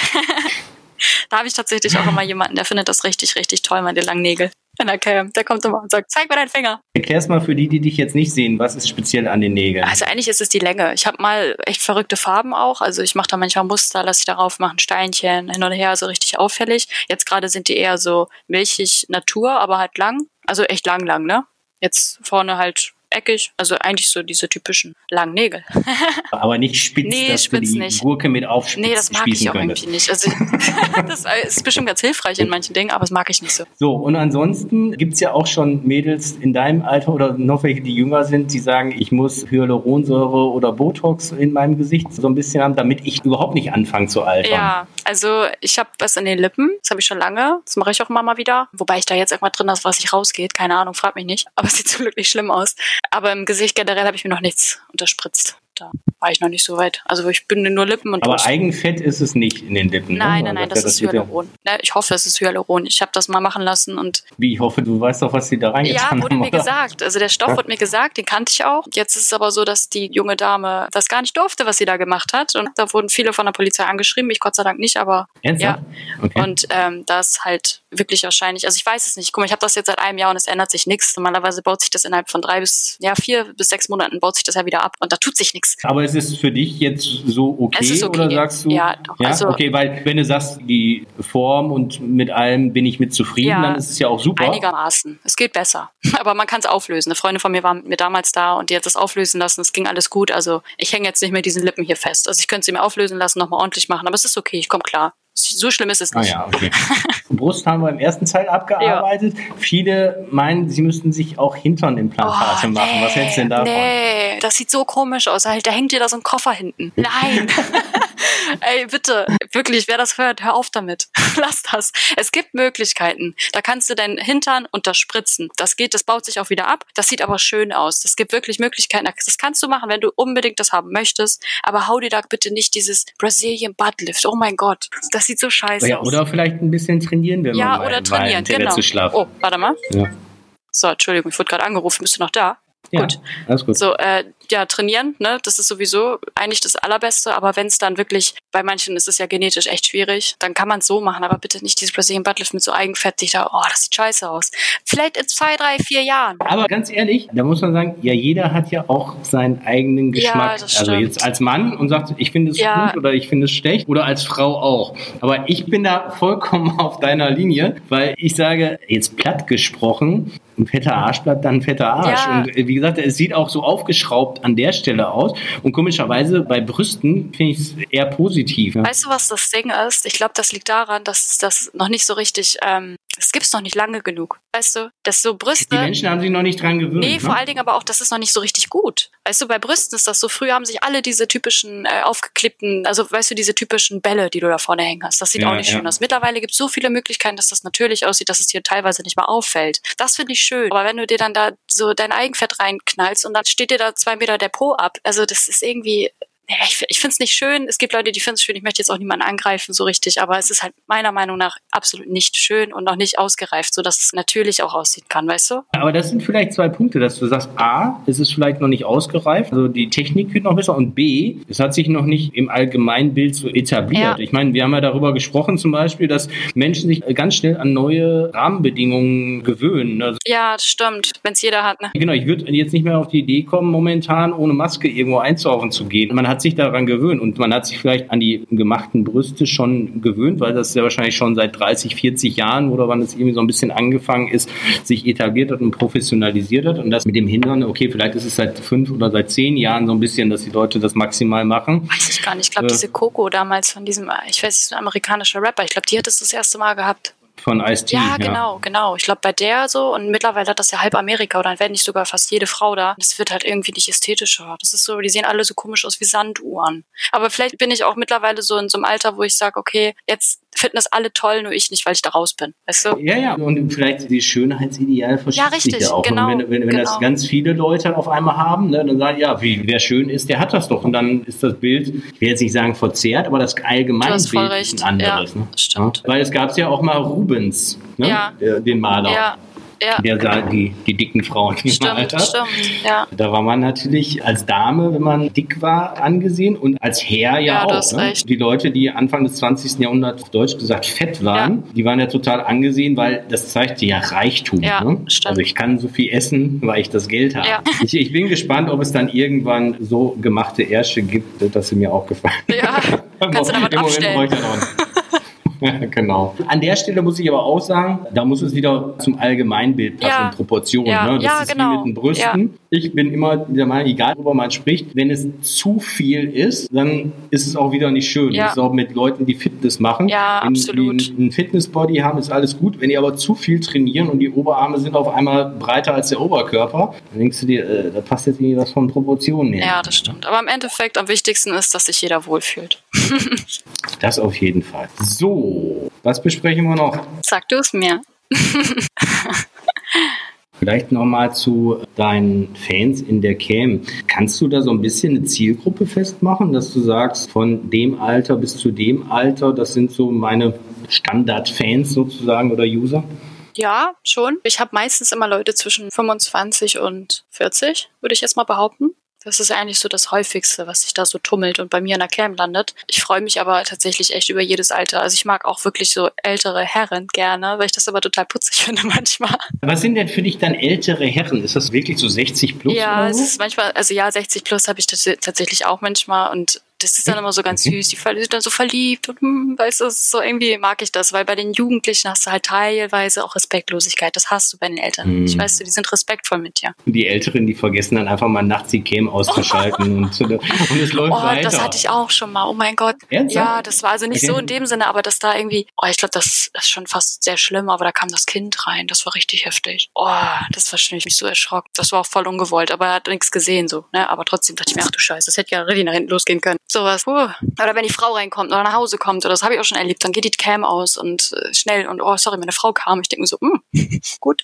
da habe ich tatsächlich auch immer jemanden, der findet das richtig, richtig toll, meine langen Nägel. In der Cam. Der kommt immer und sagt, zeig mir deinen Finger. Erklär's mal für die, die dich jetzt nicht sehen. Was ist speziell an den Nägeln? Also eigentlich ist es die Länge. Ich habe mal echt verrückte Farben auch. Also ich mache da manchmal Muster, lasse ich darauf machen, Steinchen, hin und her, so richtig auffällig. Jetzt gerade sind die eher so milchig Natur, aber halt lang. Also echt lang, lang, ne? Jetzt vorne halt eckig. Also eigentlich so diese typischen langen Nägel. Aber nicht spitz, Nee, dass spitz du die nicht. Gurke mit aufspießen Nee, das mag ich auch könntest. irgendwie nicht. Also das ist bestimmt ganz hilfreich in manchen Dingen, aber das mag ich nicht so. So, und ansonsten gibt's ja auch schon Mädels in deinem Alter oder noch welche, die jünger sind, die sagen, ich muss Hyaluronsäure oder Botox in meinem Gesicht so ein bisschen haben, damit ich überhaupt nicht anfange zu altern. Ja, also ich habe was in den Lippen, das habe ich schon lange, das mache ich auch immer mal wieder. Wobei ich da jetzt irgendwas drin habe, was nicht rausgeht, keine Ahnung, frag mich nicht. Aber es sieht zum Glück nicht schlimm aus. Aber im Gesicht generell habe ich mir noch nichts unterspritzt. Da war ich noch nicht so weit. Also ich bin nur Lippen und Aber Brust. Eigenfett ist es nicht in den Lippen. Nein, ne? nein, nein, Weil das ist wird ja- Hyaluron. Ne, Ich hoffe, es ist Hyaluron. Ich habe das mal machen lassen und Wie, ich hoffe, du weißt doch, was sie da ja, reingetan wurde haben. mir oder? gesagt. Also der Stoff Ja. wurde mir gesagt, den kannte ich auch. Jetzt ist es aber so, dass die junge Dame das gar nicht durfte, was sie da gemacht hat. Und da wurden viele von der Polizei angeschrieben, ich Gott sei Dank nicht, aber Ernsthaft? Okay. und ähm, das halt wirklich wahrscheinlich, also ich weiß es nicht. Guck mal, ich habe das jetzt seit einem Jahr und es ändert sich nichts. Normalerweise baut sich das innerhalb von drei bis, ja, vier bis sechs Monaten baut sich das ja wieder ab und da tut sich nichts. Aber ist es für dich jetzt so okay, okay. oder sagst du? Ja, doch. Ja, Also- okay, weil wenn du sagst, die Form und mit allem bin ich mit zufrieden, Ja. dann ist es ja auch super. Einigermaßen. Es geht besser. Aber man kann es auflösen. Eine Freundin von mir war mit mir damals da und die hat das auflösen lassen. Es ging alles gut. Also ich hänge jetzt nicht mehr diesen Lippen hier fest. Also ich könnte sie mir auflösen lassen, nochmal ordentlich machen. Aber es ist okay, ich komme klar. So schlimm ist es Ah nicht. ja, okay. Brust haben wir im ersten Teil abgearbeitet. Viele meinen, sie müssten sich auch Hinternimplantate machen. Was hältst du denn davon? Oh, Nee, das sieht so komisch aus. Da hängt dir da so ein Koffer hinten. Nein. Ey, bitte, wirklich, wer das hört, hör auf damit. Lass das. Es gibt Möglichkeiten. Da kannst du deinen Hintern unterspritzen. Das geht, das baut sich auch wieder ab. Das sieht aber schön aus. Es gibt wirklich Möglichkeiten. Das kannst du machen, wenn du unbedingt das haben möchtest. Aber hau dir da bitte nicht dieses Brazilian Butt Lift. Oh mein Gott. Das sieht so scheiße Ja, aus. oder vielleicht ein bisschen trainieren, wenn ja, man mal oder weil trainieren, genau. zu schlaff. Oh, warte mal. Ja. So, Entschuldigung, ich wurde gerade angerufen. Bist du noch da? ja, gut. alles gut. So, äh, ja, trainieren, ne, das ist sowieso eigentlich das Allerbeste, aber wenn es dann wirklich, bei manchen ist es ja genetisch echt schwierig, dann kann man es so machen, aber bitte nicht dieses Brazilian Buttlift mit so Eigenfett, die da, oh, das sieht scheiße aus. Vielleicht in zwei, drei, vier Jahren. Aber ganz ehrlich, da muss man sagen, ja, jeder hat ja auch seinen eigenen Ja, Geschmack. das also jetzt als Mann und sagt, ich finde es Ja. gut oder ich finde es schlecht oder als Frau auch. Aber ich bin da vollkommen auf deiner Linie, weil ich sage, jetzt platt gesprochen, ein fetter Arsch bleibt dann ein fetter Arsch. Ja. Und äh, wie gesagt, es sieht auch so aufgeschraubt an der Stelle aus. Und komischerweise bei Brüsten finde ich es eher positiv. Ja. Weißt du, was das Ding ist? Ich glaube, das liegt daran, dass das noch nicht so richtig, ähm, es gibt's noch nicht lange genug. Weißt du, dass so Brüste. Die Menschen haben sich noch nicht dran gewöhnt. Nee, ne? vor allen Dingen aber auch, das ist noch nicht so richtig gut. Weißt du, bei Brüsten ist das so, früher haben sich alle diese typischen äh, aufgeklippten, also weißt du, diese typischen Bälle, die du da vorne hängen hast. Das sieht Ja, auch nicht ja. schön aus. Mittlerweile gibt es so viele Möglichkeiten, dass das natürlich aussieht, dass es dir teilweise nicht mal auffällt. Das finde ich schön. Aber wenn du dir dann da so dein Eigenfett reinknallst und dann steht dir da zwei Meter der Po ab, also das ist irgendwie. Ja, ich, ich finde es nicht schön. Es gibt Leute, die finden es schön. Ich möchte jetzt auch niemanden angreifen, so richtig. Aber es ist halt meiner Meinung nach absolut nicht schön und noch nicht ausgereift, sodass es natürlich auch aussehen kann, weißt du? Aber das sind vielleicht zwei Punkte, dass du sagst, A, es ist vielleicht noch nicht ausgereift, also die Technik wird noch besser und B, es hat sich noch nicht im Allgemeinbild so etabliert. Ja. Ich meine, wir haben ja darüber gesprochen zum Beispiel, dass Menschen sich ganz schnell an neue Rahmenbedingungen gewöhnen. Also, Ja, das stimmt. Wenn es jeder hat, ne? genau, ich würde jetzt nicht mehr auf die Idee kommen, momentan ohne Maske irgendwo einzaufen zu gehen. Man hat hat sich daran gewöhnt und man hat sich vielleicht an die gemachten Brüste schon gewöhnt, weil das ja wahrscheinlich schon seit 30, 40 Jahren oder wann es irgendwie so ein bisschen angefangen ist, sich etabliert hat und professionalisiert hat und das mit dem Hindern, okay, vielleicht ist es seit fünf oder seit zehn Jahren so ein bisschen, dass die Leute das maximal machen. Weiß ich gar nicht. Ich glaube, äh, diese Coco damals von diesem, ich weiß nicht, ein amerikanischer Rapper, ich glaube, die hat es das erste Mal gehabt von Ice-T. Ja, genau, genau. Ich glaube, bei der so, und mittlerweile hat das ja halb Amerika oder wenn nicht sogar fast jede Frau da. Das wird halt irgendwie nicht ästhetischer. Das ist so, die sehen alle so komisch aus wie Sanduhren. Aber vielleicht bin ich auch mittlerweile so in so einem Alter, wo ich sage, okay, jetzt finden das alle toll, nur ich nicht, weil ich da raus bin. Weißt du? Ja, ja. Und vielleicht die Schönheitsideal verschiebt ja, richtig, sich ja auch. Genau, und wenn, wenn, wenn genau. das ganz viele Leute auf einmal haben, ne, dann sagen, ja, wie, wer schön ist, der hat das doch. Und dann ist das Bild, ich will jetzt nicht sagen verzerrt, aber das Allgemeinbild ist ein anderes. Ja, ne? stimmt. Ja? Weil es gab ja auch mal Rubens, ne? Ja. den Maler. Ja. Ja. Der sah die, die dicken Frauen Stimmt, stimmt, ja. Da war man natürlich als Dame, wenn man dick war, angesehen und als Herr ja, Ja, auch. Ne? Die Leute, die Anfang des 20. Jahrhunderts auf Deutsch gesagt fett waren, die waren ja total angesehen, weil das zeigte ja Reichtum. Ja, ne? Also ich kann so viel essen, weil ich das Geld habe. Ja. Ich, ich bin gespannt, ob es dann irgendwann so gemachte Ärsche gibt, dass sie mir auch gefallen. Ja, kannst du da Im Moment abstellen. brauche ich das auch nicht. Genau. An der Stelle muss ich aber auch sagen, da muss es wieder zum Allgemeinbild passen, Ja. Proportionen. Ja, Ne? Das ja, ist genau. wie mit den Brüsten. Ich bin immer der Meinung, egal worüber man spricht, wenn es zu viel ist, dann ist es auch wieder nicht schön. Ja. Das ist auch mit Leuten, die Fitness machen. Ja, wenn absolut. die einen Fitnessbody haben, ist alles gut. Wenn die aber zu viel trainieren und die Oberarme sind auf einmal breiter als der Oberkörper, dann denkst du dir, äh, da passt jetzt irgendwie was von Proportionen her. Ja, das stimmt. Aber im Endeffekt am wichtigsten ist, dass sich jeder wohlfühlt. Das auf jeden Fall. So, was besprechen wir noch? Sag du es mir. Vielleicht nochmal zu deinen Fans in der Cam. Kannst du da so ein bisschen eine Zielgruppe festmachen, dass du sagst, von dem Alter bis zu dem Alter, das sind so meine Standard-Fans sozusagen oder User? Ja, schon. Ich habe meistens immer Leute zwischen 25 und 40, würde ich jetzt mal behaupten. Das ist eigentlich so das häufigste, was sich da so tummelt und bei mir in der Cam landet. Ich freue mich aber tatsächlich echt über jedes Alter. Also ich mag auch wirklich so ältere Herren gerne, weil ich das aber total putzig finde manchmal. Was sind denn für dich dann ältere Herren? Ist das wirklich so 60 plus? Ja, oder es so? ist manchmal, also ja, 60 plus habe ich tats tatsächlich auch manchmal und das ist dann immer so ganz Mhm. süß. Die sind dann so verliebt und hm, weißt du, so irgendwie mag ich das, weil bei den Jugendlichen hast du halt teilweise auch Respektlosigkeit. Das hast du bei den Eltern. Mhm. Ich weiß, du, die sind respektvoll mit dir. Die Älteren, die vergessen dann einfach mal nachts die Cam auszuschalten und, und es läuft Oh, weiter. das hatte ich auch schon mal. Oh mein Gott. Ernsthaft? Ja, das war also nicht Okay. so in dem Sinne, aber dass da irgendwie, oh, ich glaube, das ist schon fast sehr schlimm, aber da kam das Kind rein. Das war richtig heftig. Oh, das war schon mich so erschrocken. Das war auch voll ungewollt, aber er hat nichts gesehen so, ne? Aber trotzdem dachte ich mir, ach du Scheiße, das hätte ja richtig nach hinten losgehen können. Sowas. Puh. Oder wenn die Frau reinkommt oder nach Hause kommt, oder das habe ich auch schon erlebt, dann geht die Cam aus und äh, schnell und oh, sorry, meine Frau kam. Ich denke mir so, hm, gut.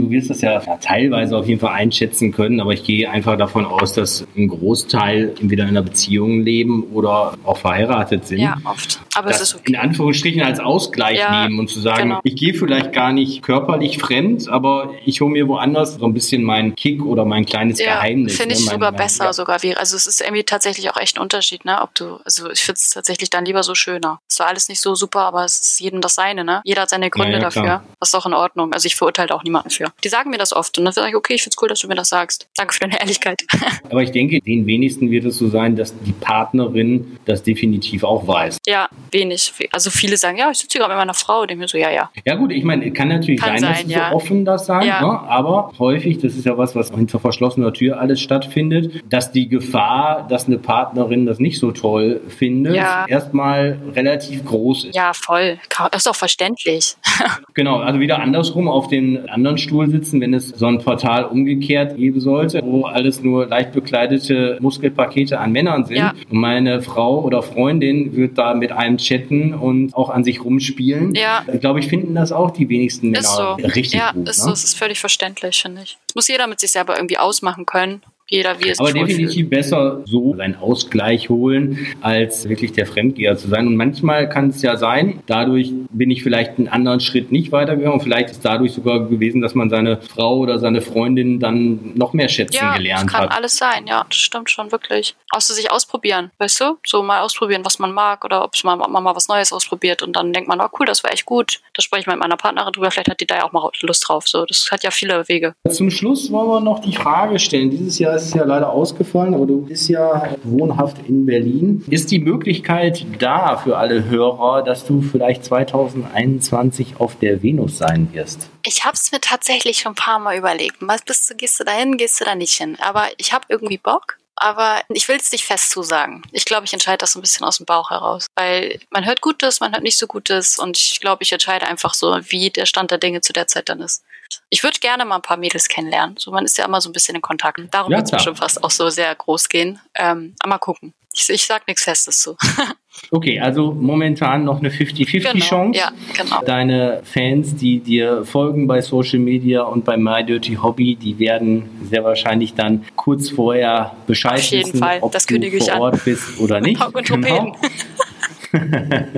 Du wirst das ja, teilweise auf jeden Fall einschätzen können, aber ich gehe einfach davon aus, dass ein Großteil entweder in einer Beziehung leben oder auch verheiratet sind. Ja, oft. Aber es das ist okay. in Anführungsstrichen als Ausgleich Ja, nehmen und zu sagen, genau. ich gehe vielleicht gar nicht körperlich fremd, aber ich hole mir woanders so ein bisschen meinen Kick oder mein kleines Ja, Geheimnis. finde ne? ich Mein- sogar mein- besser ja. sogar wäre. Also es ist irgendwie tatsächlich auch echt ein Unterschied, ne? Ob du, also ich finde es tatsächlich dann lieber so schöner. Es war alles nicht so super, aber es ist jedem das seine, ne? Jeder hat seine Gründe Ja, ja, dafür. Das ist auch in Ordnung. Also ich verurteile auch niemanden für. Die sagen mir das oft und dann sage ich, okay, ich finde es cool, dass du mir das sagst. Danke für deine Ehrlichkeit. Aber ich denke, den wenigsten wird es so sein, dass die Partnerin das definitiv auch weiß. ja, wenig. Also viele sagen, ja, ich sitze gerade mit meiner Frau. Ich mir so, ja, ja. Ja gut, ich meine, kann natürlich Kann sein, dass sein, sie ja. so offen das sagen, Ja. ne? aber häufig, das ist ja was, was hinter verschlossener Tür alles stattfindet, dass die Gefahr, dass eine Partnerin das nicht so toll findet, Ja. erstmal relativ groß ist. Ja, voll. Das ist auch verständlich. Genau, also wieder andersrum auf den anderen Stuhl sitzen, wenn es so ein Portal umgekehrt geben sollte, wo alles nur leicht bekleidete Muskelpakete an Männern sind. Ja. Und meine Frau oder Freundin wird da mit einem chatten und auch an sich rumspielen. Ja. Ich glaube, ich finden das auch die wenigsten Männer Ist so. richtig ja, gut. ist ne? so. Es ist völlig verständlich, finde ich. Das muss jeder mit sich selber irgendwie ausmachen können. Jeder, wie es Aber definitiv besser so seinen Ausgleich holen, als wirklich der Fremdgeher zu sein. Und manchmal kann es ja sein, dadurch bin ich vielleicht einen anderen Schritt nicht weitergegangen. Vielleicht ist dadurch sogar gewesen, dass man seine Frau oder seine Freundin dann noch mehr schätzen Ja, gelernt das kann hat. alles sein, ja, das stimmt schon wirklich. Außer sich ausprobieren, weißt du? So mal ausprobieren, was man mag oder ob es mal, man mal was Neues ausprobiert und dann denkt man, oh cool, das war echt gut. Da spreche ich mal mit meiner Partnerin drüber, vielleicht hat die da ja auch mal Lust drauf. So, das hat ja viele Wege. Zum Schluss wollen wir noch die Frage stellen. Dieses Jahr ist ja leider ausgefallen, aber du bist ja wohnhaft in Berlin. Ist die Möglichkeit da für alle Hörer, dass du vielleicht 2021 auf der Venus sein wirst? Ich habe es mir tatsächlich schon ein paar Mal überlegt. Was bist du, gehst du da hin, gehst du da nicht hin? Aber ich habe irgendwie Bock aber ich will es nicht fest zusagen. Ich glaube, ich entscheide das so ein bisschen aus dem Bauch heraus, weil man hört Gutes, man hört nicht so Gutes und ich glaube, ich entscheide einfach so, wie der Stand der Dinge zu der Zeit dann ist. Ich würde gerne mal ein paar Mädels kennenlernen. So, man ist ja immer so ein bisschen in Kontakt. Darum ja, wird es bestimmt fast auch so sehr groß gehen. Ähm, aber mal gucken. Ich, ich sag nichts Festes zu. Okay, also momentan noch eine 50-50 genau. Ja, genau. Deine Fans, die dir folgen bei Social Media und bei My Dirty Hobby, die werden sehr wahrscheinlich dann kurz vorher Bescheid Auf jeden wissen, Fall. ob das du vor Ort an. bist oder nicht. Und genau.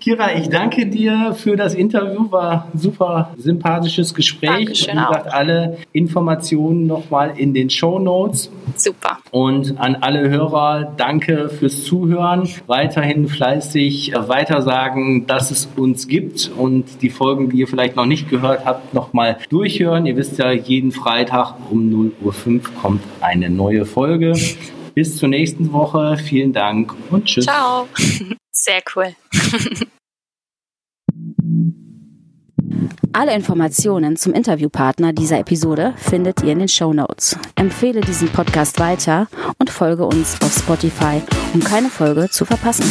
Kira, ich danke dir für das Interview. War ein super sympathisches Gespräch. Dankeschön Wie gesagt, auch. alle Informationen nochmal in den Show Notes. Super. Und an alle Hörer, danke fürs Zuhören. Weiterhin fleißig weitersagen, dass es uns gibt und die Folgen, die ihr vielleicht noch nicht gehört habt, nochmal durchhören. Ihr wisst ja, jeden Freitag um 0.05 Uhr kommt eine neue Folge. Bis zur nächsten Woche. Vielen Dank und tschüss. Ciao. Sehr cool. Alle Informationen zum Interviewpartner dieser Episode findet ihr in den Show Notes. Empfehle diesen Podcast weiter und folge uns auf Spotify, um keine Folge zu verpassen.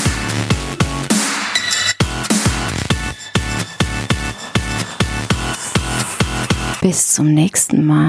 Bis zum nächsten Mal.